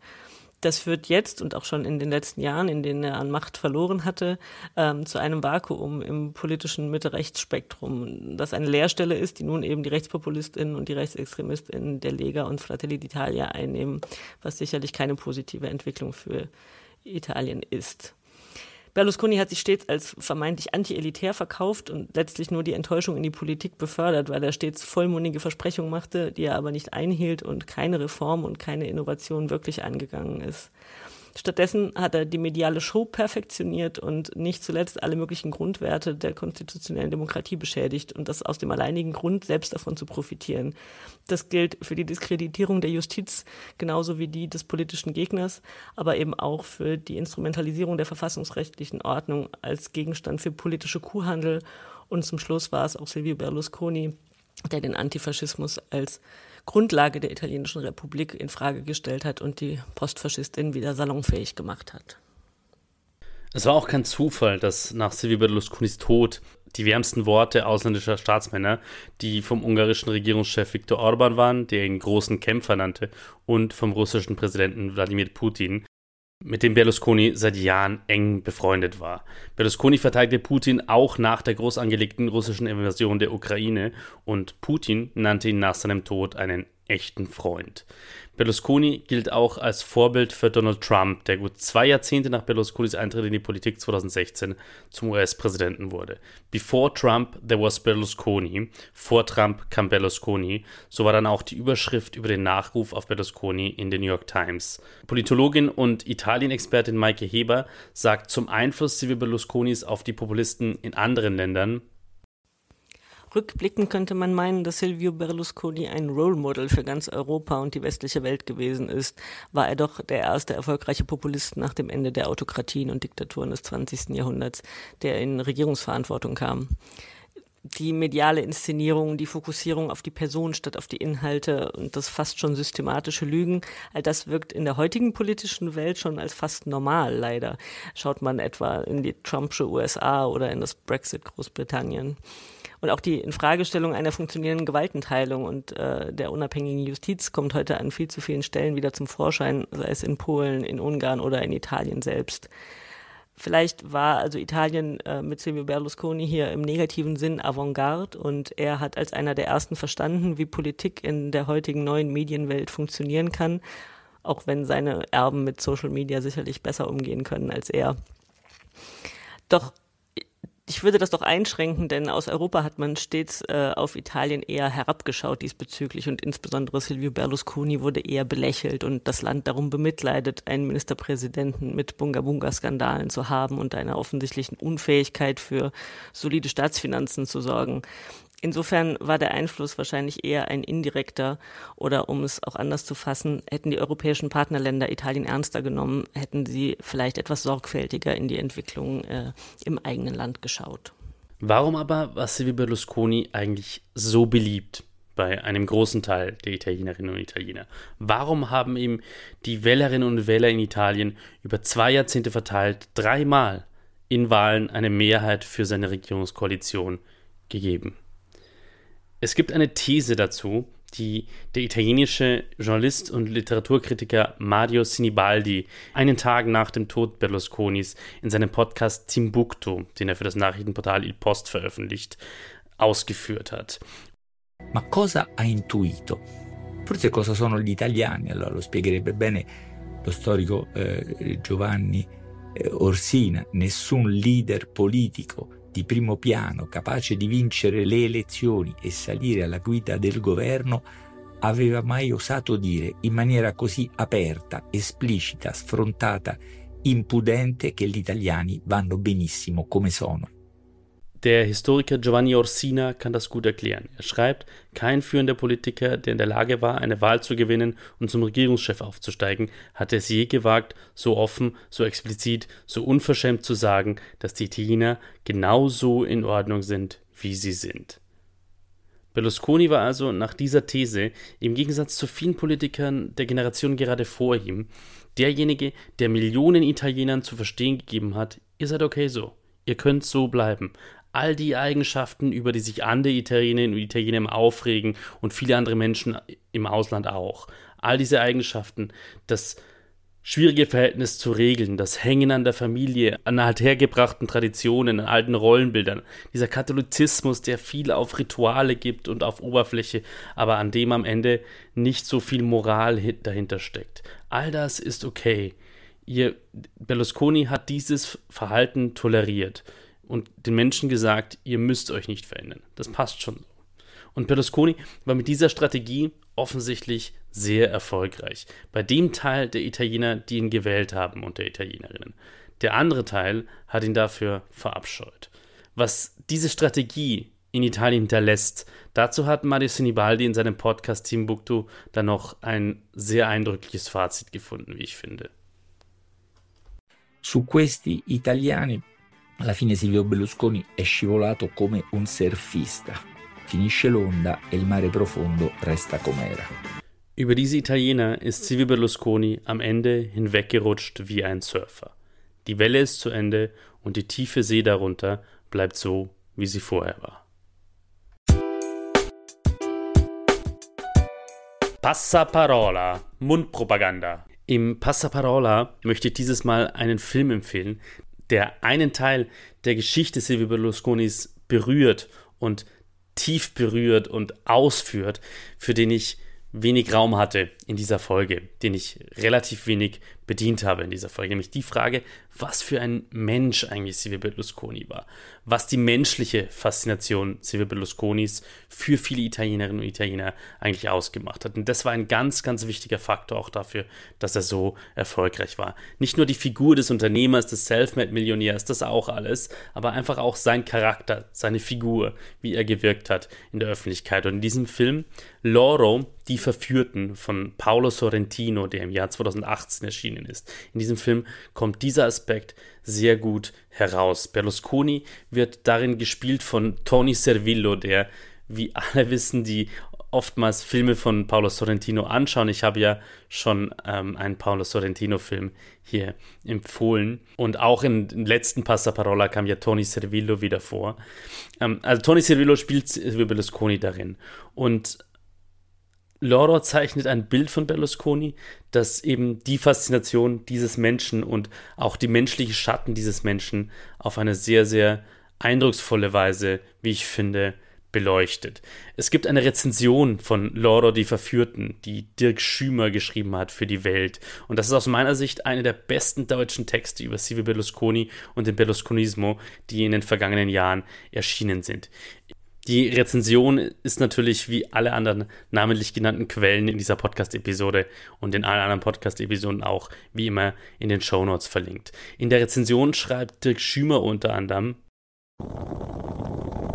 Das führt jetzt und auch schon in den letzten Jahren, in denen er an Macht verloren hatte, ähm, zu einem Vakuum im politischen Mitte-Rechts-Spektrum, das eine Leerstelle ist, die nun eben die RechtspopulistInnen und die RechtsextremistInnen der Lega und Fratelli d'Italia einnehmen, was sicherlich keine positive Entwicklung für Italien ist. Berlusconi hat sich stets als vermeintlich anti-elitär verkauft und letztlich nur die Enttäuschung in die Politik befördert, weil er stets vollmundige Versprechungen machte, die er aber nicht einhielt und keine Reform und keine Innovation wirklich angegangen ist. Stattdessen hat er die mediale Show perfektioniert und nicht zuletzt alle möglichen Grundwerte der konstitutionellen Demokratie beschädigt und das aus dem alleinigen Grund, selbst davon zu profitieren. Das gilt für die Diskreditierung der Justiz genauso wie die des politischen Gegners, aber eben auch für die Instrumentalisierung der verfassungsrechtlichen Ordnung als Gegenstand für politische Kuhhandel. Und zum Schluss war es auch Silvio Berlusconi, der den Antifaschismus als Grundlage der italienischen Republik in Frage gestellt hat und die Postfaschistin wieder salonfähig gemacht hat. Es war auch kein Zufall, dass nach Silvio Berlusconis Tod die wärmsten Worte ausländischer Staatsmänner, die vom ungarischen Regierungschef Viktor Orban waren, der ihn großen Kämpfer nannte, und vom russischen Präsidenten Wladimir Putin, mit dem Berlusconi seit Jahren eng befreundet war. Berlusconi verteidigte Putin auch nach der groß angelegten russischen Invasion der Ukraine und Putin nannte ihn nach seinem Tod einen echten Freund. Berlusconi gilt auch als Vorbild für Donald Trump, der gut zwei Jahrzehnte nach Berlusconis Eintritt in die Politik 2016 zum US-Präsidenten wurde. Before Trump, there was Berlusconi. Vor Trump kam Berlusconi. So war dann auch die Überschrift über den Nachruf auf Berlusconi in den New York Times. Politologin und Italien-Expertin Maike Heber sagt zum Einfluss Silvio Berlusconis auf die Populisten in anderen Ländern, Rückblickend könnte man meinen, dass Silvio Berlusconi ein Role Model für ganz Europa und die westliche Welt gewesen ist, war er doch der erste erfolgreiche Populist nach dem Ende der Autokratien und Diktaturen des 20. Jahrhunderts, der in Regierungsverantwortung kam die mediale Inszenierung, die Fokussierung auf die Person statt auf die Inhalte und das fast schon systematische Lügen, all das wirkt in der heutigen politischen Welt schon als fast normal, leider. Schaut man etwa in die Trumpsche USA oder in das Brexit Großbritannien und auch die Infragestellung einer funktionierenden Gewaltenteilung und äh, der unabhängigen Justiz kommt heute an viel zu vielen Stellen wieder zum Vorschein, sei es in Polen, in Ungarn oder in Italien selbst. Vielleicht war also Italien äh, mit Silvio Berlusconi hier im negativen Sinn Avantgarde und er hat als einer der ersten verstanden, wie Politik in der heutigen neuen Medienwelt funktionieren kann, auch wenn seine Erben mit Social Media sicherlich besser umgehen können als er. Doch ich würde das doch einschränken, denn aus Europa hat man stets äh, auf Italien eher herabgeschaut diesbezüglich und insbesondere Silvio Berlusconi wurde eher belächelt und das Land darum bemitleidet, einen Ministerpräsidenten mit Bunga-Bunga-Skandalen zu haben und einer offensichtlichen Unfähigkeit für solide Staatsfinanzen zu sorgen. Insofern war der Einfluss wahrscheinlich eher ein indirekter oder um es auch anders zu fassen, hätten die europäischen Partnerländer Italien ernster genommen, hätten sie vielleicht etwas sorgfältiger in die Entwicklung äh, im eigenen Land geschaut. Warum aber war Silvio Berlusconi eigentlich so beliebt bei einem großen Teil der Italienerinnen und Italiener? Warum haben ihm die Wählerinnen und Wähler in Italien über zwei Jahrzehnte verteilt dreimal in Wahlen eine Mehrheit für seine Regierungskoalition gegeben? Es gibt eine These dazu, die der italienische Journalist und Literaturkritiker Mario Sinibaldi einen Tag nach dem Tod Berlusconis in seinem Podcast Timbuktu, den er für das Nachrichtenportal Il Post veröffentlicht, ausgeführt hat. Ma cosa ha intuito? Forse cosa sono gli italiani? Allora lo spiegherebbe bene lo storico eh, Giovanni eh, Orsina. Nessun leader politico di primo piano, capace di vincere le elezioni e salire alla guida del governo, aveva mai osato dire in maniera così aperta, esplicita, sfrontata, impudente che gli italiani vanno benissimo come sono. Der Historiker Giovanni Orsina kann das gut erklären. Er schreibt, kein führender Politiker, der in der Lage war, eine Wahl zu gewinnen und zum Regierungschef aufzusteigen, hatte es je gewagt, so offen, so explizit, so unverschämt zu sagen, dass die Italiener genau so in Ordnung sind, wie sie sind. Berlusconi war also nach dieser These, im Gegensatz zu vielen Politikern der Generation gerade vor ihm, derjenige, der Millionen Italienern zu verstehen gegeben hat, ihr seid okay so, ihr könnt so bleiben, all die Eigenschaften, über die sich andere Italienerinnen und Italiener aufregen und viele andere Menschen im Ausland auch. All diese Eigenschaften, das schwierige Verhältnis zu regeln, das Hängen an der Familie, an althergebrachten Traditionen, an alten Rollenbildern, dieser Katholizismus, der viel auf Rituale gibt und auf Oberfläche, aber an dem am Ende nicht so viel Moral dahinter steckt. All das ist okay. Ihr Berlusconi hat dieses Verhalten toleriert und den Menschen gesagt, ihr müsst euch nicht verändern. Das passt schon so. Und Berlusconi war mit dieser Strategie offensichtlich sehr erfolgreich. Bei dem Teil der Italiener, die ihn gewählt haben und der Italienerinnen. Der andere Teil hat ihn dafür verabscheut. Was diese Strategie in Italien hinterlässt, dazu hat Mario Sinibaldi in seinem Podcast Timbuktu dann noch ein sehr eindrückliches Fazit gefunden, wie ich finde. Su questi italiani, alla fine Silvio Berlusconi è scivolato come un surfista. Finisce l'onda e il mare profondo resta com'era. Über diese Italiener ist Silvio Berlusconi am Ende hinweggerutscht wie ein Surfer. Die Welle ist zu Ende und die tiefe See darunter bleibt so, wie sie vorher war. Passaparola, Mundpropaganda. Im Passaparola möchte ich dieses Mal einen Film empfehlen, der einen Teil der Geschichte Silvio Berlusconis berührt und tief berührt und ausführt, für den ich wenig Raum hatte in dieser Folge, den ich relativ wenig bedient habe in dieser Folge, nämlich die Frage, was für ein Mensch eigentlich Silvio Berlusconi war, was die menschliche Faszination Silvio Berlusconis für viele Italienerinnen und Italiener eigentlich ausgemacht hat. Und das war ein ganz, ganz wichtiger Faktor auch dafür, dass er so erfolgreich war. Nicht nur die Figur des Unternehmers, des Selfmade-Millionärs, das auch alles, aber einfach auch sein Charakter, seine Figur, wie er gewirkt hat in der Öffentlichkeit. Und in diesem Film Loro, die Verführten von Paolo Sorrentino, der im Jahr 2018 erschienen ist. In diesem Film kommt dieser Aspekt sehr gut heraus. Berlusconi wird darin gespielt von Tony Servillo, der, wie alle wissen, die oftmals Filme von Paolo Sorrentino anschauen. Ich habe ja schon ähm, einen Paolo Sorrentino-Film hier empfohlen. Und auch im letzten Passaparola kam ja Tony Servillo wieder vor. Ähm, also Tony Servillo spielt Silvio Berlusconi darin. Und Loro zeichnet ein Bild von Berlusconi, das eben die Faszination dieses Menschen und auch die menschliche Schatten dieses Menschen auf eine sehr, sehr eindrucksvolle Weise, wie ich finde, beleuchtet. Es gibt eine Rezension von Loro die Verführten, die Dirk Schümer geschrieben hat für die Welt. Und das ist aus meiner Sicht eine der besten deutschen Texte über Silvio Berlusconi und den Berlusconismo, die in den vergangenen Jahren erschienen sind. Die Rezension ist natürlich wie alle anderen namentlich genannten Quellen in dieser Podcast-Episode und in allen anderen Podcast-Episoden auch wie immer in den Show Notes verlinkt. In der Rezension schreibt Dirk Schümer unter anderem,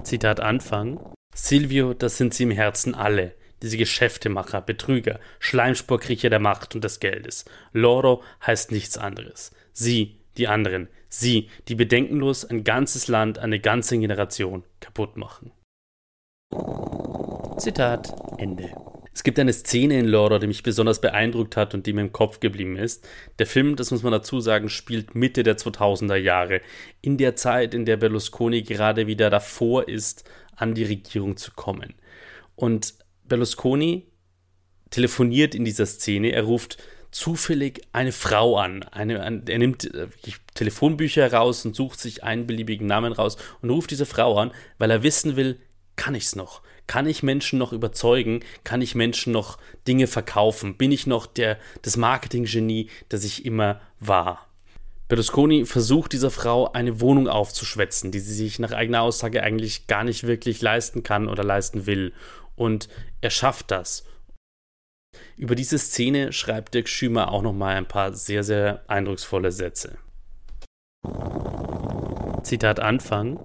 Zitat Anfang, Silvio, das sind sie im Herzen alle, diese Geschäftemacher, Betrüger, Schleimsporkriecher der Macht und des Geldes. Loro heißt nichts anderes. Sie, die anderen, sie, die bedenkenlos ein ganzes Land, eine ganze Generation kaputt machen. Zitat Ende. Es gibt eine Szene in Loro, die mich besonders beeindruckt hat und die mir im Kopf geblieben ist. Der Film, das muss man dazu sagen, spielt Mitte der 2000er Jahre, in der Zeit, in der Berlusconi gerade wieder davor ist, an die Regierung zu kommen. Und Berlusconi telefoniert in dieser Szene, er ruft zufällig eine Frau an. Eine, er nimmt äh, Telefonbücher heraus und sucht sich einen beliebigen Namen raus und ruft diese Frau an, weil er wissen will, kann ich es noch? Kann ich Menschen noch überzeugen? Kann ich Menschen noch Dinge verkaufen? Bin ich noch der, das Marketinggenie, das ich immer war? Berlusconi versucht dieser Frau eine Wohnung aufzuschwätzen, die sie sich nach eigener Aussage eigentlich gar nicht wirklich leisten kann oder leisten will. Und er schafft das. Über diese Szene schreibt Dirk Schümer auch nochmal ein paar sehr, sehr eindrucksvolle Sätze. Zitat Anfang.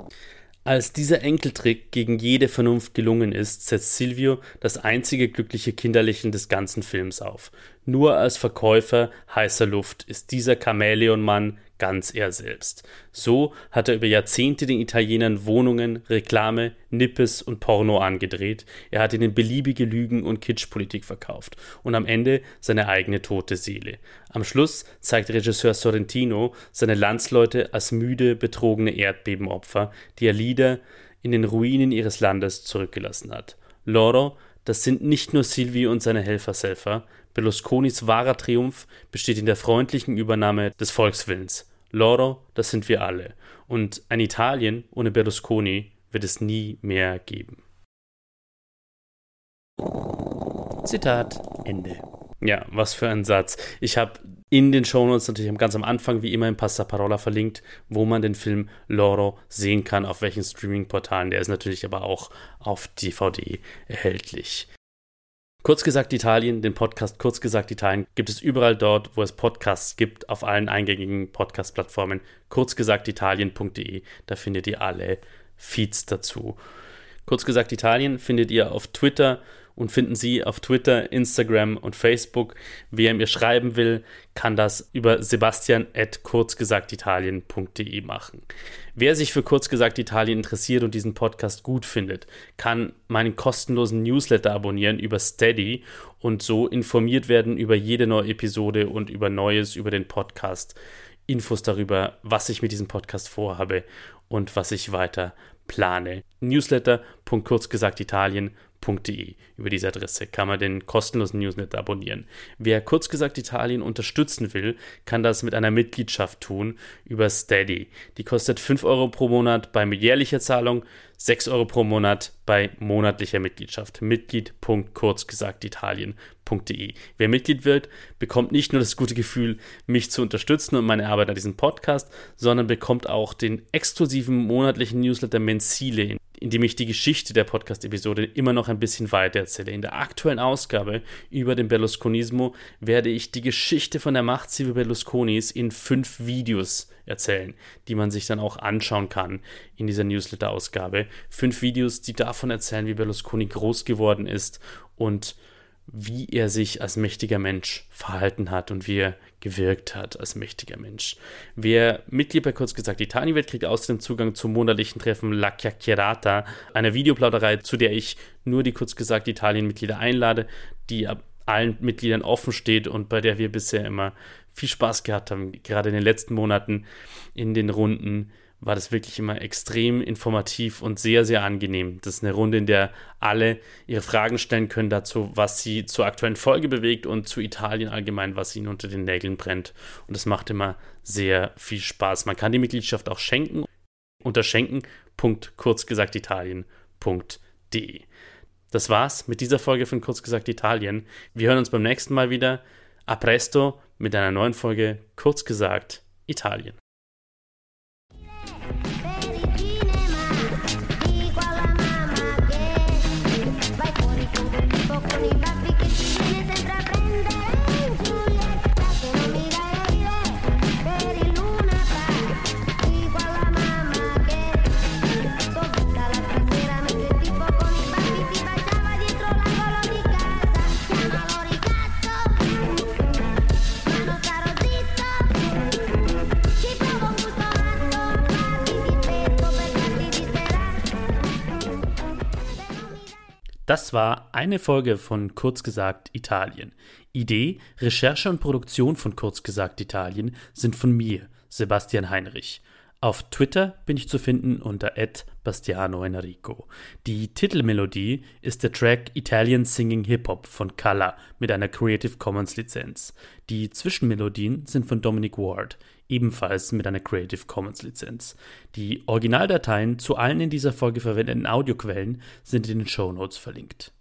Als dieser Enkeltrick gegen jede Vernunft gelungen ist, setzt Silvio das einzige glückliche Kinderlächeln des ganzen Films auf. Nur als Verkäufer heißer Luft ist dieser Chamäleonmann ganz er selbst. So hat er über Jahrzehnte den Italienern Wohnungen, Reklame, Nippes und Porno angedreht. Er hat ihnen beliebige Lügen und Kitschpolitik verkauft und am Ende seine eigene tote Seele. Am Schluss zeigt Regisseur Sorrentino seine Landsleute als müde, betrogene Erdbebenopfer, die er Lieder in den Ruinen ihres Landes zurückgelassen hat. Loro das sind nicht nur Silvi und seine Helfershelfer. Berlusconis wahrer Triumph besteht in der freundlichen Übernahme des Volkswillens. Loro, das sind wir alle. Und ein Italien ohne Berlusconi wird es nie mehr geben. Zitat Ende. Ja, was für ein Satz. Ich habe in den Shownotes natürlich ganz am Anfang wie immer im Passaparola verlinkt, wo man den Film Loro sehen kann, auf welchen Streaming-Portalen. Der ist natürlich aber auch auf DVD erhältlich. Kurz gesagt Italien, den Podcast Kurz gesagt Italien gibt es überall dort, wo es Podcasts gibt, auf allen eingängigen Podcast-Plattformen. Kurzgesagtitalien.de, da findet ihr alle Feeds dazu. Kurz gesagt Italien findet ihr auf Twitter und finden Sie auf Twitter, Instagram und Facebook. Wer mir schreiben will, kann das über sebastian.kurzgesagtitalien.de machen. Wer sich für Kurzgesagt Italien interessiert und diesen Podcast gut findet, kann meinen kostenlosen Newsletter abonnieren über Steady und so informiert werden über jede neue Episode und über Neues über den Podcast. Infos darüber, was ich mit diesem Podcast vorhabe und was ich weiter plane. Newsletter.kurzgesagtitalien.de www.kurzgesagtitalien.de. Über diese Adresse kann man den kostenlosen Newsletter abonnieren. Wer kurz gesagt Italien unterstützen will, kann das mit einer Mitgliedschaft tun über Steady. Die kostet 5 Euro pro Monat bei jährlicher Zahlung, 6 Euro pro Monat bei monatlicher Mitgliedschaft. Mitglied.kurzgesagtitalien.de. Wer Mitglied wird, bekommt nicht nur das gute Gefühl, mich zu unterstützen und meine Arbeit an diesem Podcast, sondern bekommt auch den exklusiven monatlichen Newsletter Menzile, in dem ich die Geschichte der Podcast-Episode immer noch ein bisschen weiter erzähle. In der aktuellen Ausgabe über den Berlusconismo werde ich die Geschichte von der Machtziele Berlusconis in fünf Videos erzählen, die man sich dann auch anschauen kann in dieser Newsletter-Ausgabe. Fünf Videos, die davon erzählen, wie Berlusconi groß geworden ist und wie er sich als mächtiger Mensch verhalten hat und wie er gewirkt hat als mächtiger Mensch. Wer Mitglied bei kurz gesagt wird, kriegt außerdem Zugang zum monatlichen Treffen La Chiacchierata, einer Videoplauderei, zu der ich nur die kurz gesagt Italien-Mitglieder einlade, die ab allen Mitgliedern offen steht und bei der wir bisher immer viel Spaß gehabt haben, gerade in den letzten Monaten in den Runden war das wirklich immer extrem informativ und sehr, sehr angenehm. Das ist eine Runde, in der alle ihre Fragen stellen können dazu, was sie zur aktuellen Folge bewegt und zu Italien allgemein, was ihnen unter den Nägeln brennt. Und das macht immer sehr viel Spaß. Man kann die Mitgliedschaft auch schenken unter schenken.kurzgesagtitalien.de. Das war's mit dieser Folge von Kurzgesagt Italien. Wir hören uns beim nächsten Mal wieder. A presto mit einer neuen Folge Kurzgesagt Italien. Das war eine Folge von Kurzgesagt Italien. Idee, Recherche und Produktion von Kurzgesagt Italien sind von mir, Sebastian Heinrich. Auf Twitter bin ich zu finden unter Bastiano Enrico. Die Titelmelodie ist der Track Italian Singing Hip Hop von Kalla mit einer Creative Commons Lizenz. Die Zwischenmelodien sind von Dominic Ward ebenfalls mit einer Creative Commons Lizenz. Die Originaldateien zu allen in dieser Folge verwendeten Audioquellen sind in den Show Notes verlinkt.